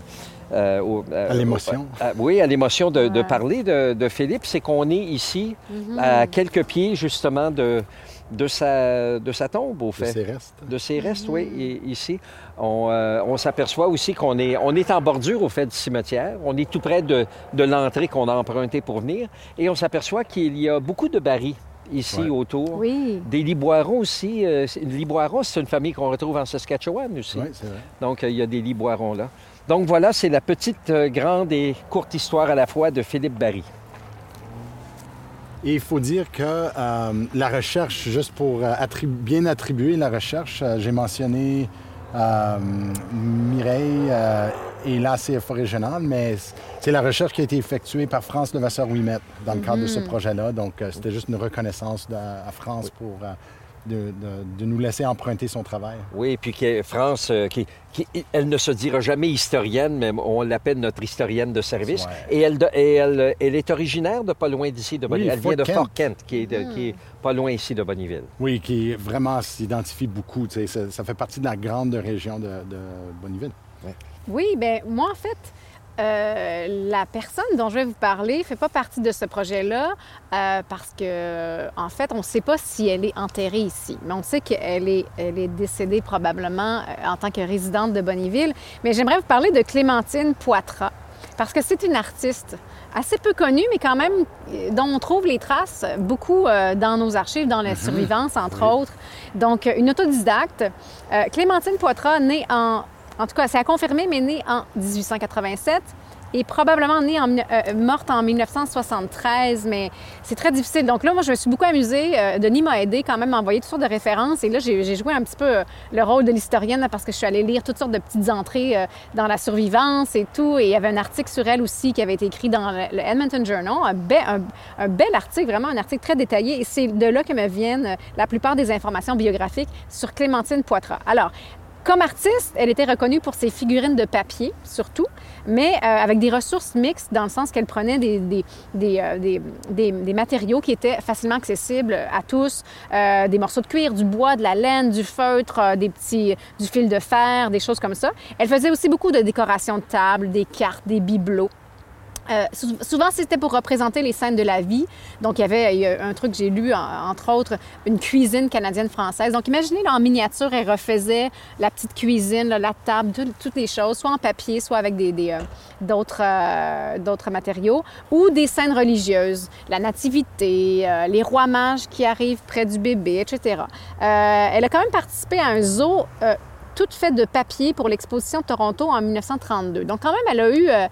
euh, au- À l'émotion. oui, à l'émotion de, parler de, de Philippe, c'est qu'on est ici à quelques pieds justement de, de, sa, de sa tombe, au De fait ses restes. de ces restes, oui, ici. On, euh, on s'aperçoit aussi qu'on est, on est en bordure au fait du cimetière. On est tout près de, de l'entrée qu'on a empruntée pour venir. Et on s'aperçoit qu'il y a beaucoup de barils ici Ouais. autour. Oui. Des liboirons aussi. Euh, liboirons, c'est une famille qu'on retrouve en Saskatchewan aussi. Oui, c'est vrai. Donc, euh, il y a des liboirons là. Donc, voilà, c'est la petite, euh, grande et courte histoire à la fois de Philippe Barry. Et il faut dire que euh, la recherche, juste pour euh, attribu- bien attribuer la recherche, euh, j'ai mentionné euh, Mireille euh, et la CFA régionale, mais c'est la recherche qui a été effectuée par France Levasseur-Ouimet dans le cadre de ce projet-là. Donc, euh, c'était juste une reconnaissance de- à France pour euh, de, de- de nous laisser emprunter son travail. Oui, puis que France, euh, qui, qui- elle ne se dira jamais historienne, mais on l'appelle notre historienne de service. Ouais. Et, elle, de- et elle, elle est originaire de pas loin d'ici, de Bonneville. Oui, elle vient de Fort Fort Kent, qui est, de- qui est pas loin ici de Bonneville. Oui, qui vraiment s'identifie beaucoup. Ça, ça fait partie de la grande région de, de Bonneville. Oui, bien, moi, en fait, euh, la personne dont je vais vous parler ne fait pas partie de ce projet-là euh, parce que, en fait, on ne sait pas si elle est enterrée ici. Mais on sait qu'elle est, elle est décédée probablement euh, en tant que résidente de Bonneville. Mais j'aimerais vous parler de Clémentine Poitras parce que c'est une artiste assez peu connue, mais quand même dont on trouve les traces beaucoup euh, dans nos archives, dans la survivance, entre autres. Donc, une autodidacte. Euh, Clémentine Poitras, née en en tout cas, c'est à confirmer, mais née en 1887 et probablement née en, mille- euh, morte en 1973, mais c'est très difficile. Donc là, moi, je me suis beaucoup amusée. Euh, Denis m'a aidé quand même à envoyer toutes sortes de références. Et là, j'ai joué un petit peu euh, le rôle de l'historienne parce que je suis allée lire toutes sortes de petites entrées euh, dans la survivance et tout. Et il y avait un article sur elle aussi qui avait été écrit dans le, Edmonton Journal. Un, un- bel article, vraiment un article très détaillé. Et c'est de là que me viennent euh, la plupart des informations biographiques sur Clémentine Poitras. Alors, comme artiste, elle était reconnue pour ses figurines de papier, surtout, mais euh, avec des ressources mixtes, dans le sens qu'elle prenait des, des, des, euh, des- des- matériaux qui étaient facilement accessibles à tous, euh, des morceaux de cuir, du bois, de la laine, du feutre, des petits, du fil de fer, des choses comme ça. Elle faisait aussi beaucoup de décorations de table, des cartes, des bibelots. Euh, sou- souvent, c'était pour représenter les scènes de la vie. Donc, il y avait un truc que j'ai lu, en- entre autres, une cuisine canadienne-française. Donc, imaginez, là, en miniature, elle refaisait la petite cuisine, la table, tout- toutes les choses, soit en papier, soit avec des, euh, d'autres, euh, d'autres matériaux, ou des scènes religieuses, la nativité, les rois mages qui arrivent près du bébé, etc. Elle a quand même participé à un zoo euh, tout fait de papier pour l'exposition de Toronto en 1932. Donc, quand même, elle a eu, euh,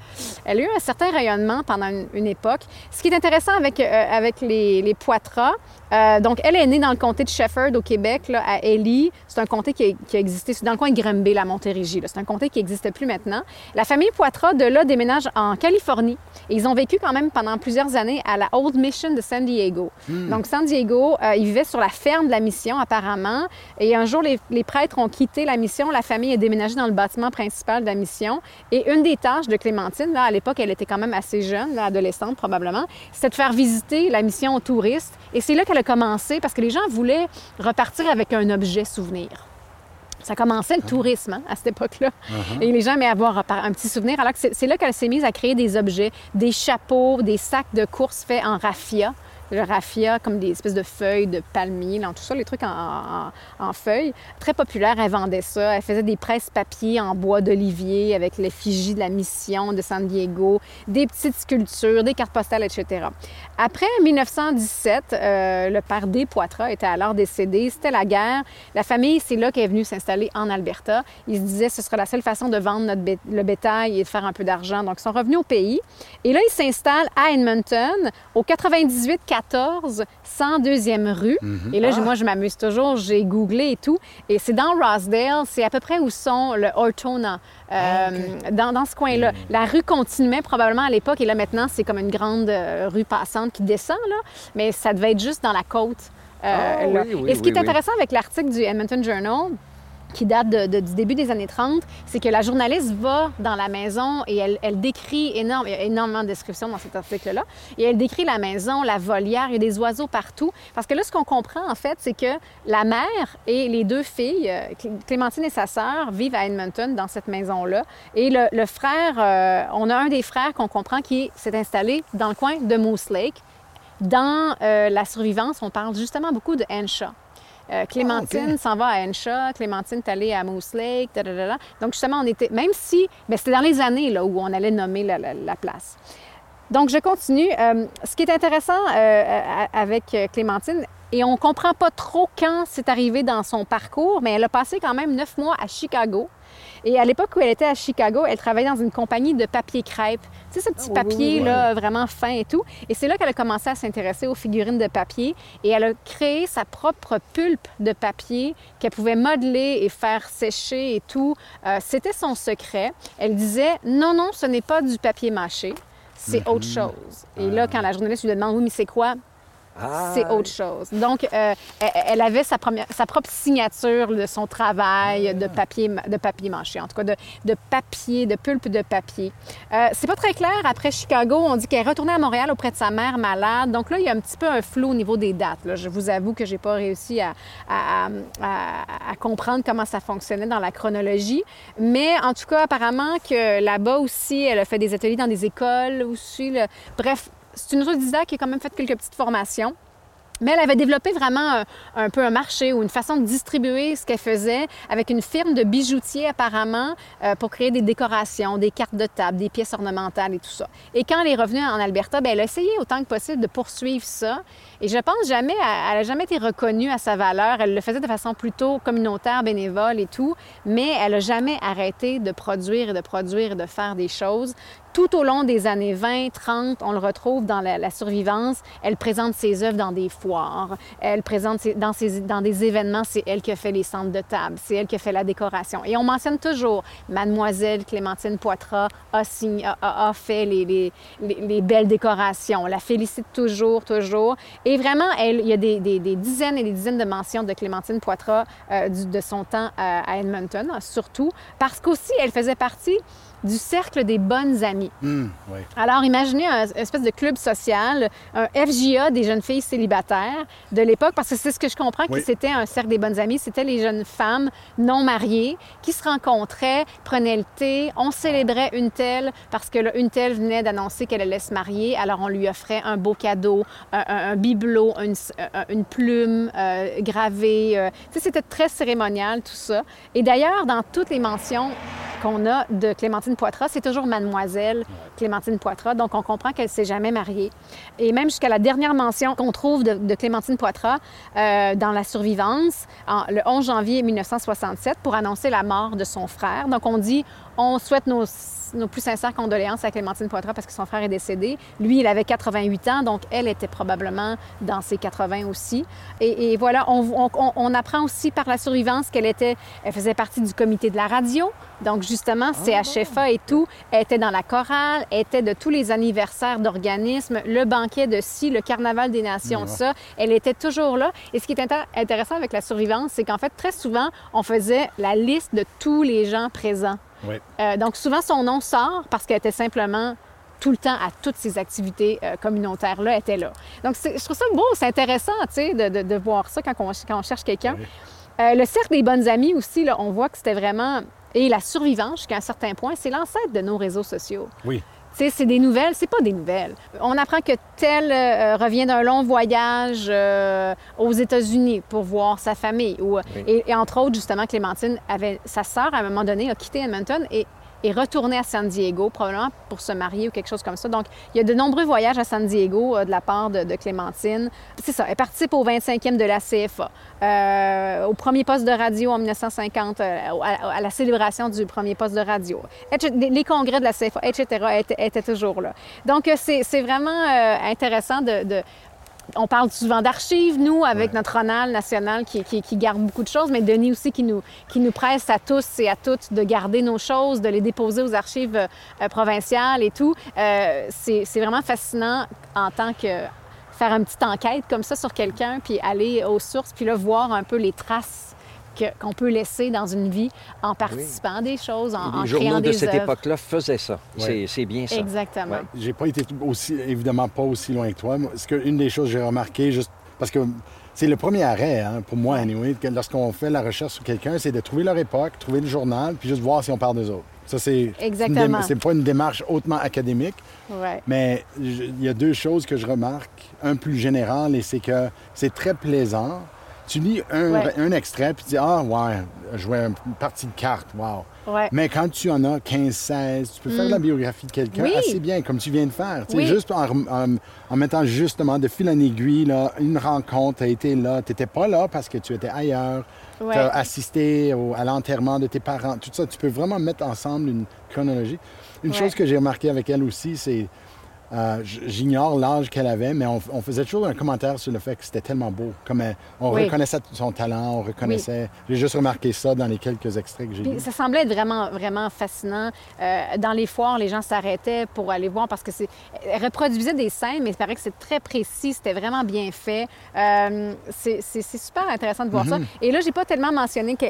elle a eu un certain rayonnement pendant une, une époque. Ce qui est intéressant avec, euh, avec les, les Poitras, euh, donc, elle est née dans le comté de Shefford, au Québec, là, à Ellie. C'est un comté qui a, qui a existé, c'est dans le coin de Granby, la Montérégie. C'est un comté qui n'existe plus maintenant. La famille Poitras, de là, déménage en Californie. Et ils ont vécu quand même pendant plusieurs années à la Old Mission de San Diego. Donc, San Diego, ils vivaient sur la ferme de la mission, apparemment. Et un jour, les, les prêtres ont quitté la mission. La famille est déménagée dans le bâtiment principal de la mission. Et une des tâches de Clémentine, là, à l'époque, elle était quand même assez jeune, là, adolescente probablement, c'était de faire visiter la mission aux touristes. Et c'est là qu'elle a commencé parce que les gens voulaient repartir avec un objet souvenir. Ça commençait le tourisme hein, à cette époque-là. Et les gens aimaient avoir un petit souvenir. Alors que c'est c'est là qu'elle s'est mise à créer des objets, des chapeaux, des sacs de course faits en raffia le raffia, comme des espèces de feuilles de palmier, tout ça, les trucs en, feuilles. Très populaire, elle vendait ça. Elle faisait des presses papier en bois d'olivier avec l'effigie de la mission de San Diego, des petites sculptures, des cartes postales, etc. Après 1917, euh, le père des Poitras était alors décédé. C'était la guerre. La famille, c'est là qu'elle est venue s'installer en Alberta. Ils se disaient ce sera la seule façon de vendre le bétail et de faire un peu d'argent. Donc, ils sont revenus au pays. Et là, ils s'installent à Edmonton, au 98-14, 102e rue. Et là, moi, je m'amuse toujours. J'ai googlé et tout. Et c'est dans Rosedale. C'est à peu près où sont le Ortona, euh, dans, dans ce coin-là. La rue continuait probablement à l'époque. Et là, maintenant, c'est comme une grande euh, rue passante qui descend, là. Mais ça devait être juste dans la côte. euh, Ah, oui, oui, et ce qui oui, est intéressant avec l'article du Edmonton Journal, qui date du début des années 30, c'est que la journaliste va dans la maison et elle, décrit énorme, il y a énormément de descriptions dans cet article-là, et elle décrit la maison, la volière, il y a des oiseaux partout. Parce que là, ce qu'on comprend, en fait, c'est que la mère et les deux filles, euh, Clé- Clémentine et sa sœur, vivent à Edmonton, dans cette maison-là. Et le, le frère, euh, on a un des frères qu'on comprend qui s'est installé dans le coin de Moose Lake. Dans euh, la survivance, on parle justement beaucoup de Henshaw. Euh, Clémentine Ah, ok. s'en va à Henshaw, Clémentine est allée à Moose Lake. Donc, justement, on était, même si, ben, c'était dans les années là, où on allait nommer la, la- la place. Donc, je continue. Euh, ce qui est intéressant euh, avec Clémentine, et on ne comprend pas trop quand c'est arrivé dans son parcours, mais elle a passé quand même neuf mois à Chicago. Et à l'époque où elle était à Chicago, elle travaillait dans une compagnie de papier crêpe. Tu sais, ce petit oui, papier là, vraiment fin et tout. Et c'est là qu'elle a commencé à s'intéresser aux figurines de papier. Et elle a créé sa propre pulpe de papier qu'elle pouvait modeler et faire sécher et tout. Euh, C'était son secret. Elle disait non, non, ce n'est pas du papier mâché. C'est autre chose. Et là, quand la journaliste lui demande, oui, mais c'est quoi? Ah, c'est autre chose. Donc, euh, elle, avait sa, première, sa propre signature de son travail de papier, de papier mâché, en tout cas de, de papier, de pulpe de papier. Euh, c'est pas très clair. Après Chicago, on dit qu'elle est retournée à Montréal auprès de sa mère malade. Donc là, il y a un petit peu un flou au niveau des dates. là. Je vous avoue que j'ai pas réussi à, à- à- à comprendre comment ça fonctionnait dans la chronologie. Mais en tout cas, apparemment que là-bas aussi, elle a fait des ateliers dans des écoles aussi. là. Bref, c'est une autodidacte qui a quand même fait quelques petites formations. Mais elle avait développé vraiment un, un peu un marché ou une façon de distribuer ce qu'elle faisait avec une firme de bijoutiers apparemment euh, pour créer des décorations, des cartes de table, des pièces ornementales et tout ça. Et quand elle est revenue en Alberta, bien, elle a essayé autant que possible de poursuivre ça. Et je pense jamais, elle n'a jamais été reconnue à sa valeur. Elle le faisait de façon plutôt communautaire, bénévole et tout, mais elle n'a jamais arrêté de produire et de produire et de faire des choses. Tout au long des années 20, 30, on le retrouve dans la, survivance. Elle présente ses œuvres dans des foires. Elle présente dans, des événements. C'est elle qui a fait les centres de table. C'est elle qui a fait la décoration. Et on mentionne toujours Mademoiselle Clémentine Poitras a, signé- fait les, les- les- les belles décorations. On la félicite toujours, toujours. Et vraiment, il y a des, dizaines et des dizaines de mentions de Clémentine Poitras euh, de son temps à Edmonton, surtout parce qu'aussi, elle faisait partie du cercle des bonnes amies. Oui. Alors, imaginez un une espèce de club social, un FJA des jeunes filles célibataires de l'époque, parce que c'est ce que je comprends Oui. que c'était un cercle des bonnes amies. C'était les jeunes femmes non mariées qui se rencontraient, prenaient le thé, on célébrait une telle parce que là, une telle venait d'annoncer qu'elle allait se marier, alors on lui offrait un beau cadeau, un, un- un bibelot, une, un- une plume euh, gravée. euh. Tu sais, c'était très cérémonial tout ça. Et d'ailleurs, dans toutes les mentions qu'on a de Clémentine Poitras, c'est toujours Mademoiselle Clémentine Poitras. Donc, on comprend qu'elle ne s'est jamais mariée. Et même jusqu'à la dernière mention qu'on trouve de, de Clémentine Poitras euh, dans La Survivance, en- le 11 janvier 1967, pour annoncer la mort de son frère. Donc, on dit, on souhaite nos, nos plus sincères condoléances à Clémentine Poitras parce que son frère est décédé. Lui, il avait 88 ans, donc elle était probablement dans ses 80 aussi. Et, et voilà, on, on- on- on apprend aussi par la survivance qu'elle était, elle faisait partie du comité de la radio. Donc justement, CHFA et tout, elle était dans la chorale, elle était de tous les anniversaires d'organismes, le banquet de ci, le carnaval des nations, ça. Elle était toujours là. Et ce qui est intér- intéressant avec la survivance, c'est qu'en fait, très souvent, on faisait la liste de tous les gens présents. Oui. Euh, donc souvent, son nom sort parce qu'elle était simplement tout le temps à toutes ces activités euh, communautaires-là, elle était là. Donc je trouve ça beau, c'est intéressant, tu sais, de, de- de voir ça quand on, quand on cherche quelqu'un. Oui. Euh, le cercle des bonnes amies aussi, là, on voit que c'était vraiment... Et la survivance, jusqu'à un certain point, c'est l'ancêtre de nos réseaux sociaux. Oui. C'est des nouvelles, c'est pas des nouvelles. On apprend que tel euh, revient d'un long voyage euh, aux États-Unis pour voir sa famille. Ou, et, et entre autres, justement, Clémentine avait sa sœur à un moment donné a quitté Edmonton et est retournée à San Diego, probablement pour se marier ou quelque chose comme ça. Donc, il y a de nombreux voyages à San Diego euh, de la part de, Clémentine. C'est ça, elle participe au 25e de la CFA, euh, au premier poste de radio en 1950, euh, à, la célébration du premier poste de radio. Les congrès de la CFA, etc., étaient, toujours là. Donc, c'est vraiment intéressant de- on parle souvent d'archives, nous, avec Ouais. notre RONAL national qui, qui- qui garde beaucoup de choses, mais Denis aussi qui nous, qui nous presse à tous et à toutes de garder nos choses, de les déposer aux archives euh, provinciales et tout. Euh, c'est vraiment fascinant en tant que faire une petite enquête comme ça sur quelqu'un, puis aller aux sources, puis là, voir un peu les traces qu'on peut laisser dans une vie en participant à des choses, en, en Les créant journaux de des cette œuvres. époque-là faisaient ça. C'est- bien ça. Exactement. J'ai pas été aussi, évidemment pas aussi loin que toi. Ce que, une des choses que j'ai remarqué, juste parce que c'est le premier arrêt, hein, pour moi, anyway, que lorsqu'on fait la recherche sur quelqu'un, c'est de trouver leur époque, trouver le journal, puis juste voir si on parle des autres. Ça, c'est. Exactement. C'est pas une démarche hautement académique, Ouais. mais je- il y a deux choses que je remarque. Un plus général, et c'est que c'est très plaisant. Tu lis un, Ouais. un extrait, puis tu dis Ah, ouais, jouer une partie de cartes, wow. Ouais. Mais quand tu en as 15, 16, tu peux faire la biographie de quelqu'un Mm. Oui. assez bien, comme tu viens de faire. Oui. Juste en, en- en mettant justement de fil en aiguille, là, une rencontre, tu as été là, tu n'étais pas là parce que tu étais ailleurs, Ouais. tu as assisté au- à l'enterrement de tes parents, tout ça. Tu peux vraiment mettre ensemble une chronologie. Une chose que j'ai remarqué avec elle aussi, c'est. Euh, J'ignore l'âge qu'elle avait, mais on, on faisait toujours un commentaire sur le fait que c'était tellement beau. Comme elle- on Oui. reconnaissait son talent, on reconnaissait. J'ai juste remarqué ça dans les quelques extraits que j'ai lus. ça semblait être vraiment, vraiment fascinant. Euh, dans les foires, les gens s'arrêtaient pour aller voir parce que c'est. Elle reproduisait des scènes, mais il paraît que c'est très précis, c'était vraiment bien fait. Euh, c'est super intéressant de voir ça. Et là, j'ai pas tellement mentionné que,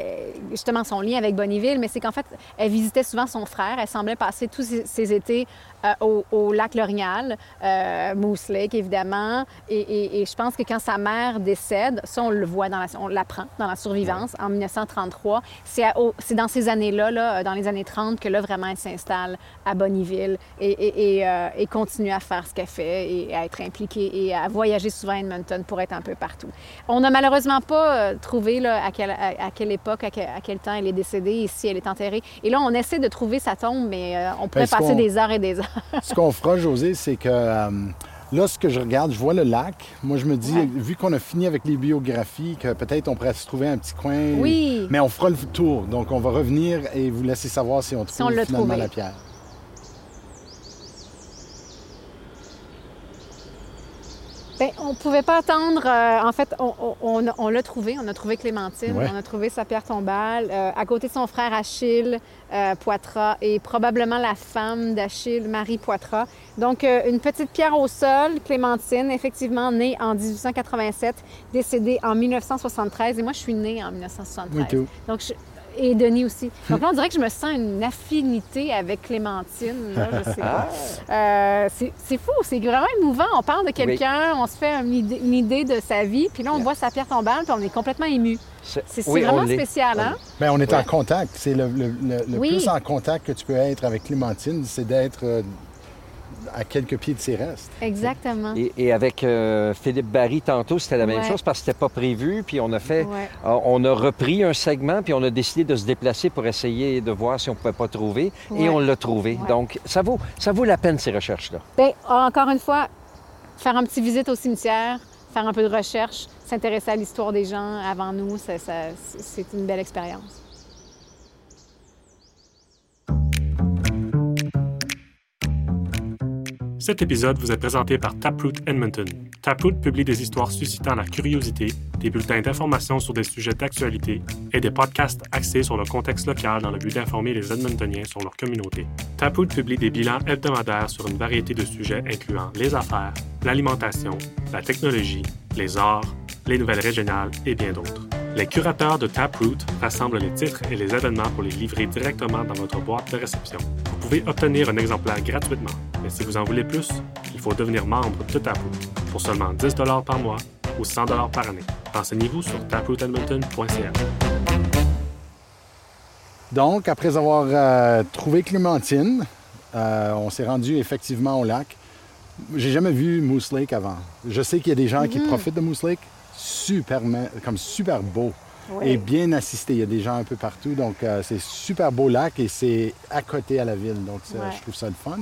justement son lien avec Bonneville, mais c'est qu'en fait, elle visitait souvent son frère. Elle semblait passer tous ses, ses étés euh, au, au lac L'Orignal, euh, Moose Lake, évidemment. Et, et- et je pense que quand sa mère décède, ça, on le voit, dans la, on l'apprend dans la survivance en 1933. C'est à- au- c'est dans ces années-là, là, dans les années 30, que là, vraiment, elle s'installe à Bonneville et, euh, et continue à faire ce qu'elle fait et à être impliquée et à voyager souvent à Edmonton pour être un peu partout. On n'a malheureusement pas euh, trouvé là, à, quelle, à- à quelle époque, à quel, à quel temps elle est décédée et si elle est enterrée. Et là, on essaie de trouver sa tombe, mais euh, on pourrait Est-ce passer qu'on- des heures et des heures. Ce qu'on fera, José, c'est que euh, là, ce que je regarde, je vois le lac. Moi, je me dis, Ouais. vu qu'on a fini avec les biographies, que peut-être on pourrait se trouver un petit coin. Oui. Mais on fera le tour. Donc, on va revenir et vous laisser savoir si on trouve on finalement trouvé. la pierre. Bien, on ne pouvait pas attendre. euh, en fait, on, l'a trouvé. On a trouvé Clémentine. Ouais. On a trouvé sa pierre tombale euh, à côté de son frère Achille euh, Poitras et probablement la femme d'Achille, Marie Poitras. Donc, euh, une petite pierre au sol, Clémentine, effectivement née en 1887, décédée en 1973. Et moi, je suis née en 1973. Oui, tout. Donc, je- et Denis aussi. Donc là, on dirait que je me sens une affinité avec Clémentine. Là, je sais pas. Euh, c'est c'est fou, c'est vraiment émouvant. On parle de quelqu'un, on se fait une idée, une idée de sa vie, puis là, on voit sa pierre tombale, puis on est complètement ému. C'est c'est oui, on vraiment spécial, hein? Bien, on est en contact. C'est le, le- le- le Oui. plus en contact que tu peux être avec Clémentine, c'est d'être euh, à quelques pieds de ses restes. Exactement. Et, et avec euh, Philippe Barry, tantôt, c'était la même Ouais. chose parce que c'était pas prévu. Puis on a fait, Ouais. euh, on a repris un segment, puis on a décidé de se déplacer pour essayer de voir si on pouvait pas trouver. Ouais. Et on l'a trouvé. Ouais. Donc, ça vaut, ça vaut la peine, ces recherches-là. Bien, encore une fois, faire un petit visite au cimetière, faire un peu de recherche, s'intéresser à l'histoire des gens avant nous, ça- ça- c'est une belle expérience. Cet épisode vous est présenté par Taproot Edmonton. Taproot publie des histoires suscitant la curiosité, des bulletins d'information sur des sujets d'actualité et des podcasts axés sur le contexte local dans le but d'informer les Edmontoniens sur leur communauté. Taproot publie des bilans hebdomadaires sur une variété de sujets incluant les affaires, l'alimentation, la technologie, les arts, les nouvelles régionales et bien d'autres. Les curateurs de Taproot rassemblent les titres et les événements pour les livrer directement dans votre boîte de réception. Vous pouvez obtenir un exemplaire gratuitement, mais si vous en voulez plus, il faut devenir membre de Taproot pour seulement 10 par mois ou 100 par année. Renseignez-vous sur taprootedmonton.ca. Donc, après avoir euh, trouvé Clémentine, Euh, on s'est rendu effectivement au lac. J'ai jamais vu Moose Lake avant. Je sais qu'il y a des gens qui profitent de Moose Lake. Super, comme super beau Oui. et bien assisté. Il y a des gens un peu partout. Donc, euh, c'est super beau lac et c'est à côté à la ville. Donc, ça, Ouais. je trouve ça le fun.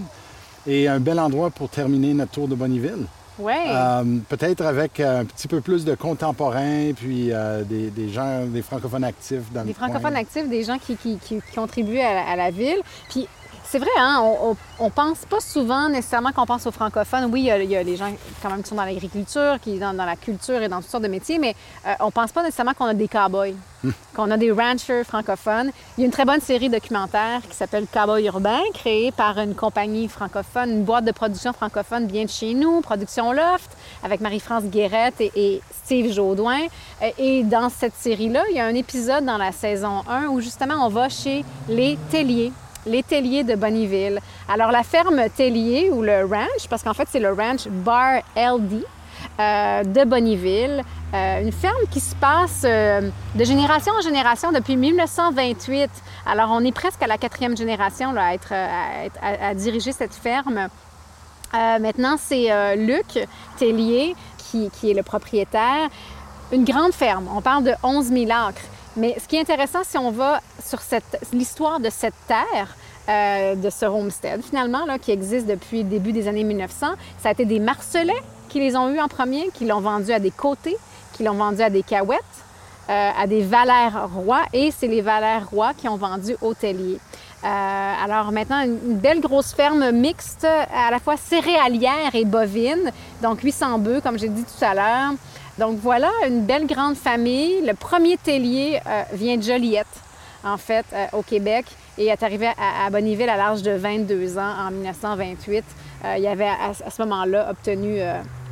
Et un bel endroit pour terminer notre tour de Bonneville. Oui. Euh, Peut-être avec euh, un petit peu plus de contemporains, puis euh, des, des gens, des francophones actifs dans des le coin. francophones actifs, des gens qui, qui, qui- qui contribuent à, la- à la ville. Puis c'est vrai, hein, on, on, on pense pas souvent nécessairement qu'on pense aux francophones. Oui, il y, a, il y a les gens quand même qui sont dans l'agriculture, qui sont dans, dans la culture et dans toutes sortes de métiers, mais euh, on pense pas nécessairement qu'on a des cowboys, qu'on a des ranchers francophones. Il y a une très bonne série documentaire qui s'appelle Cowboy urbain, créée par une compagnie francophone, une boîte de production francophone bien de chez nous, Production Loft, avec Marie-France Guérette et, et Steve Jaudoin. Et dans cette série-là, il y a un épisode dans la saison 1 où justement on va chez les Telliers, les Telliers de Bonneville. Alors la ferme Tellier ou le ranch, parce qu'en fait c'est le ranch Bar LD euh, de Bonneville, euh, une ferme qui se passe euh, de génération en génération depuis 1928. Alors on est presque à la quatrième génération à, être, à, diriger cette ferme. Maintenant, c'est Luc Tellier qui est le propriétaire. Une grande ferme. On parle de 11 000 acres. Mais ce qui est intéressant, si on va sur l'histoire de cette terre, euh, de ce homestead, finalement, qui existe depuis le début des années 1900, ça a été des Marcelais qui les ont eus en premier, qui l'ont vendu à des côtés, qui l'ont vendu à des Cahouettes, euh, à des Valères Rois, et c'est les Valères Rois qui ont vendu au Tellier. Euh, alors maintenant, une belle grosse ferme mixte, à la fois céréalière et bovine, donc 800 bœufs, comme j'ai dit tout à l'heure. Donc voilà, une belle grande famille. Le premier tellier euh, vient de Joliette, en fait, euh, au Québec, et est arrivé à, à Bonneville à l'âge de 22 ans en 1928. Euh, il avait à, ce moment-là obtenu,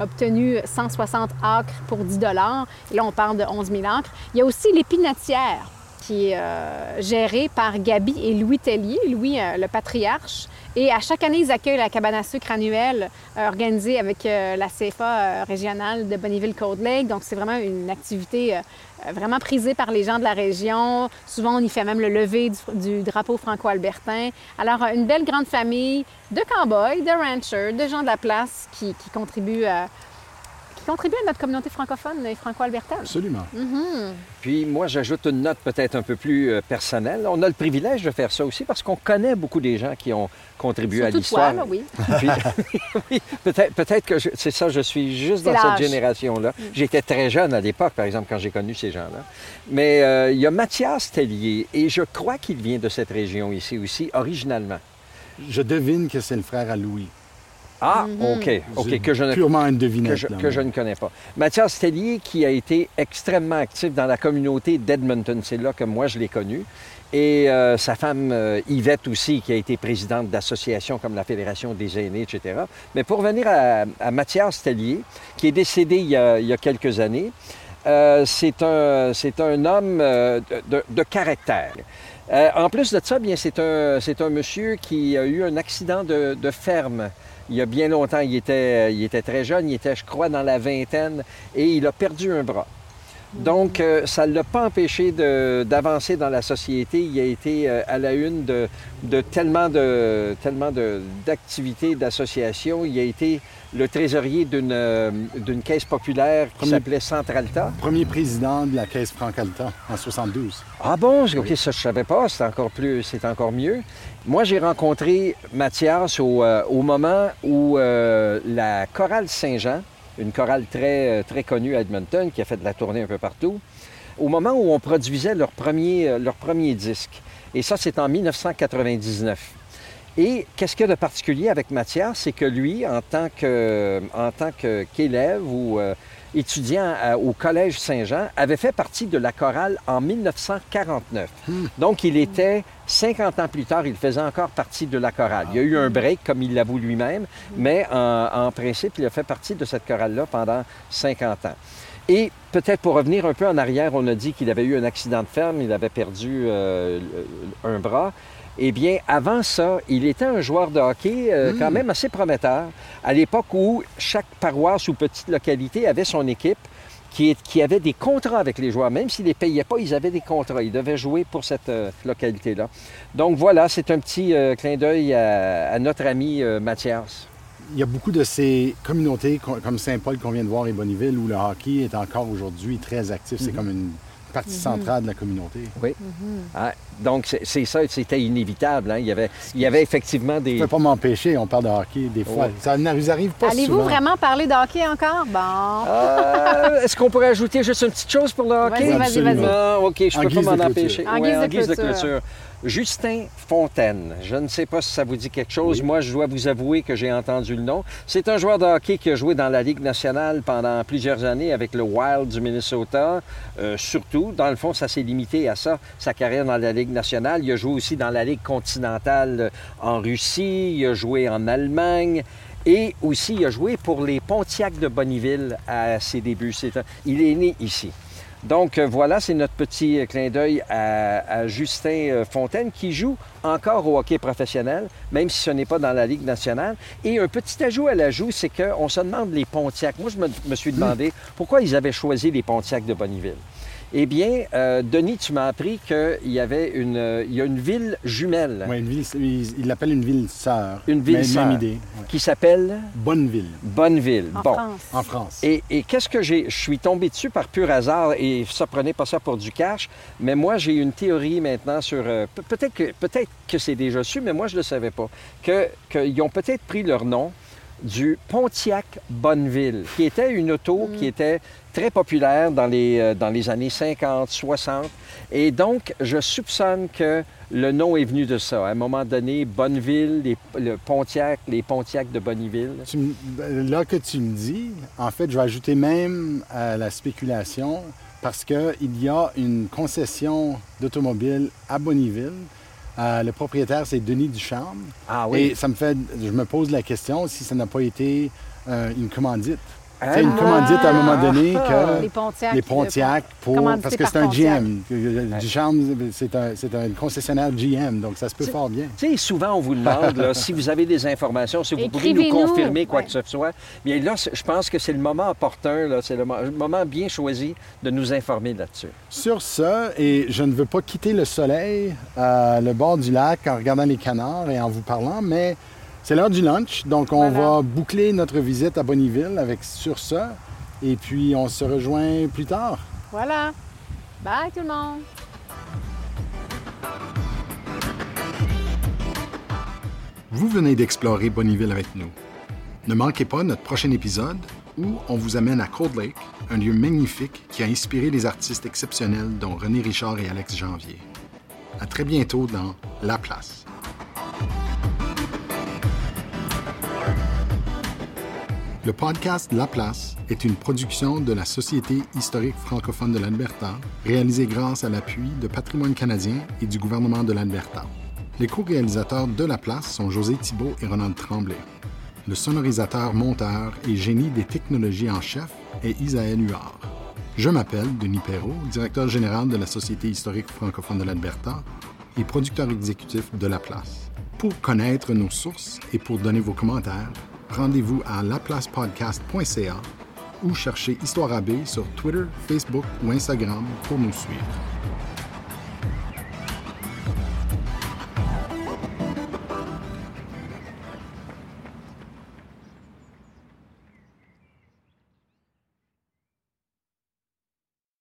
obtenu 160 acres pour 10 dollars. Et là, on parle de 11 000 acres. Il y a aussi l'épinatière qui est euh, gérée par Gabi et Louis Tellier, Louis euh, le patriarche. Et à chaque année, ils accueillent la cabane à sucre annuelle euh, organisée avec euh, la CFA régionale de Bonneville-Côte Lake. Donc, c'est vraiment une activité vraiment prisée par les gens de la région. Souvent, on y fait même le lever du, drapeau franco-albertain. Alors, une belle grande famille de cow-boys, de ranchers, de gens de la place qui, contribuent à, contribuent à notre communauté francophone et franco-albertaine. Absolument. Puis moi, j'ajoute une note peut-être un peu plus euh, personnelle. On a le privilège de faire ça aussi parce qu'on connaît beaucoup des gens qui ont contribué à l'histoire. oui. Puis- oui, peut-être, que je- c'est ça, je suis juste dans cette génération-là. J'étais très jeune à l'époque, par exemple, quand j'ai connu ces gens-là. Mais euh, il y a Mathias Tellier, et je crois qu'il vient de cette région ici aussi, originalement. Je devine que c'est le frère à Louis. Ah, Mm-hmm. OK, OK, que je ne Purement une devinette. que je, là, que je mais- ne connais pas. Mathias Tellier, qui a été extrêmement actif dans la communauté d'Edmonton, c'est là que moi je l'ai connu. Et euh, sa femme euh, Yvette aussi, qui a été présidente d'associations comme la Fédération des aînés, etc. Mais pour revenir à, à Mathias Tellier, qui est décédé il y a, il y a quelques années, euh, c'est un, c'est un homme euh, de, caractère. Euh, en plus de ça, bien, c'est un, c'est un monsieur qui a eu un accident de, de ferme. Il y a bien longtemps, il était, il était très jeune, il était, je crois, dans la vingtaine, et il a perdu un bras. Donc, euh, ça ne l'a pas empêché d'avancer dans la société. Il a été euh, à la une de, de tellement de tellement de- d'activités, d'associations. Il a été le trésorier d'une euh, caisse populaire qui s'appelait Centralta. Premier président de la Caisse Franc-Alta en 72. Ah bon, OK, ça je savais pas, c'est encore plus, c'est encore mieux. Moi, j'ai rencontré Mathias au, au moment où la chorale Saint-Jean, une chorale très, euh, très connue à Edmonton, qui a fait de la tournée un peu partout, au moment où on produisait leur premier, euh, leur premier disque. Et ça, c'est en 1999. Et qu'est-ce qu'il y a de particulier avec Mathias, c'est que lui, en tant que- en tant que- qu'élève ou euh, étudiant à- au Collège Saint-Jean, avait fait partie de la chorale en 1949. Donc, il était 50 ans plus tard, il faisait encore partie de la chorale. Il y a eu un break, comme il l'avoue lui-même, mais en, en principe, il a fait partie de cette chorale-là pendant 50 ans. Et peut-être pour revenir un peu en arrière, on a dit qu'il avait eu un accident de ferme, il avait perdu euh, un bras. Eh bien, avant ça, il était un joueur de hockey euh, quand même assez prometteur, à l'époque où chaque paroisse ou petite localité avait son équipe. Qui, avaient des contrats avec les joueurs. Même s'ils ne les payaient pas, ils avaient des contrats. Ils devaient jouer pour cette euh, localité-là. Donc voilà, c'est un petit euh, clin d'œil à, à notre ami euh, Mathias. Il y a beaucoup de ces communautés co- comme Saint-Paul qu'on vient de voir et Bonneville où le hockey est encore aujourd'hui très actif. C'est comme une partie centrale de la communauté. Ah, donc c'est ça, c'était inévitable. hein. Il, y avait, il y avait effectivement Je des... ne peux pas m'empêcher, on parle de hockey des fois. Ouais. Ça nous arrive pas Allez-vous souvent. vraiment parler de hockey encore? Bon. Euh, Est-ce qu'on pourrait ajouter juste une petite chose pour le hockey? Vas-y, vas-y, vas-y. Non, OK, je En peux pas m'en empêcher. En Ouais, guise de guise de clôture. Justin Fontaine, je ne sais pas si ça vous dit quelque chose. Moi, je dois vous avouer que j'ai entendu le nom. C'est un joueur de hockey qui a joué dans la Ligue nationale pendant plusieurs années avec le Wild du Minnesota. Euh, surtout, dans le fond, ça s'est limité à ça, sa carrière dans la Ligue nationale. Il a joué aussi dans la Ligue continentale en Russie. Il a joué en Allemagne. Et aussi, il a joué pour les Pontiacs de Bonneville à ses débuts. Un- Il est né ici. Donc euh, voilà, c'est notre petit euh, clin d'œil à, Justin euh, Fontaine qui joue encore au hockey professionnel, même si ce n'est pas dans la Ligue nationale. Et un petit ajout à l'ajout, c'est qu'on se demande les Pontiacs. Moi, je me, me suis demandé pourquoi ils avaient choisi les Pontiacs de Bonneville. Eh bien, euh, Denis, tu m'as appris qu'il y avait une, euh, il y a une ville jumelle Ouais, une ville, il l'appelle une ville sœur. Une ville Même- sœur. Même idée. ouais. qui s'appelle Bonneville, Bonneville. En bon. France. en France. Et, et qu'est-ce que j'ai. Je suis tombé dessus par pur hasard et ça prenez pas ça pour du cash, mais moi j'ai une théorie maintenant sur. euh, pe- peut-être que peut-être que c'est déjà su, mais moi je le savais pas. Que qu'ils ont peut-être pris leur nom du Pontiac Bonneville, qui était une auto qui était très populaire dans les, euh, dans les années 50, 60. Et donc, je soupçonne que le nom est venu de ça. À un moment donné, Bonneville, les, le Pontiac, les Pontiacs de Bonneville. Tu ben, là que tu me dis, en fait, je vais ajouter même à la spéculation parce qu'il y a une concession d'automobile à Bonneville. Euh, le propriétaire, c'est Denis Ducharme. Ah Et ça me fait, je me pose la question si ça n'a pas été euh, une commandite. Hein? C'est une commandite à un moment donné Ah! que Les Pontiacs. les Pontiac pour parce que c'est un Pontiac. GM. Euh, Ducharme, c'est un, c'est un concessionnaire GM, donc ça se peut fort bien. Tu sais, souvent, on vous demande là, si vous avez des informations, si vous pouvez nous confirmer quoi Ouais. que ce soit. Bien là, je pense que c'est le moment opportun, c'est le moment bien choisi de nous informer là-dessus. Sur ce, et je ne veux pas quitter le soleil, euh, le bord du lac, en regardant les canards et en vous parlant, mais c'est l'heure du lunch, donc on Voilà. va boucler notre visite à Bonneville avec sur ce, et puis on se rejoint plus tard. Voilà. Bye tout le monde. Vous venez d'explorer Bonneville avec nous. Ne manquez pas notre prochain épisode où on vous amène à Cold Lake, un lieu magnifique qui a inspiré les artistes exceptionnels dont René Richard et Alex Janvier. À très bientôt dans La Place. Le podcast La Place est une production de la Société historique francophone de l'Alberta, réalisée grâce à l'appui de Patrimoine canadien et du gouvernement de l'Alberta. Les co-réalisateurs de La Place sont José Thibault et Ronald Tremblay. Le sonorisateur, monteur et génie des technologies en chef est Isaël Huard. Je m'appelle Denis Perrault, directeur général de la Société historique francophone de l'Alberta et producteur exécutif de La Place. Pour connaître nos sources et pour donner vos commentaires, rendez-vous à laplacepodcast.ca ou cherchez Histoire AB sur Twitter, Facebook ou Instagram pour nous suivre.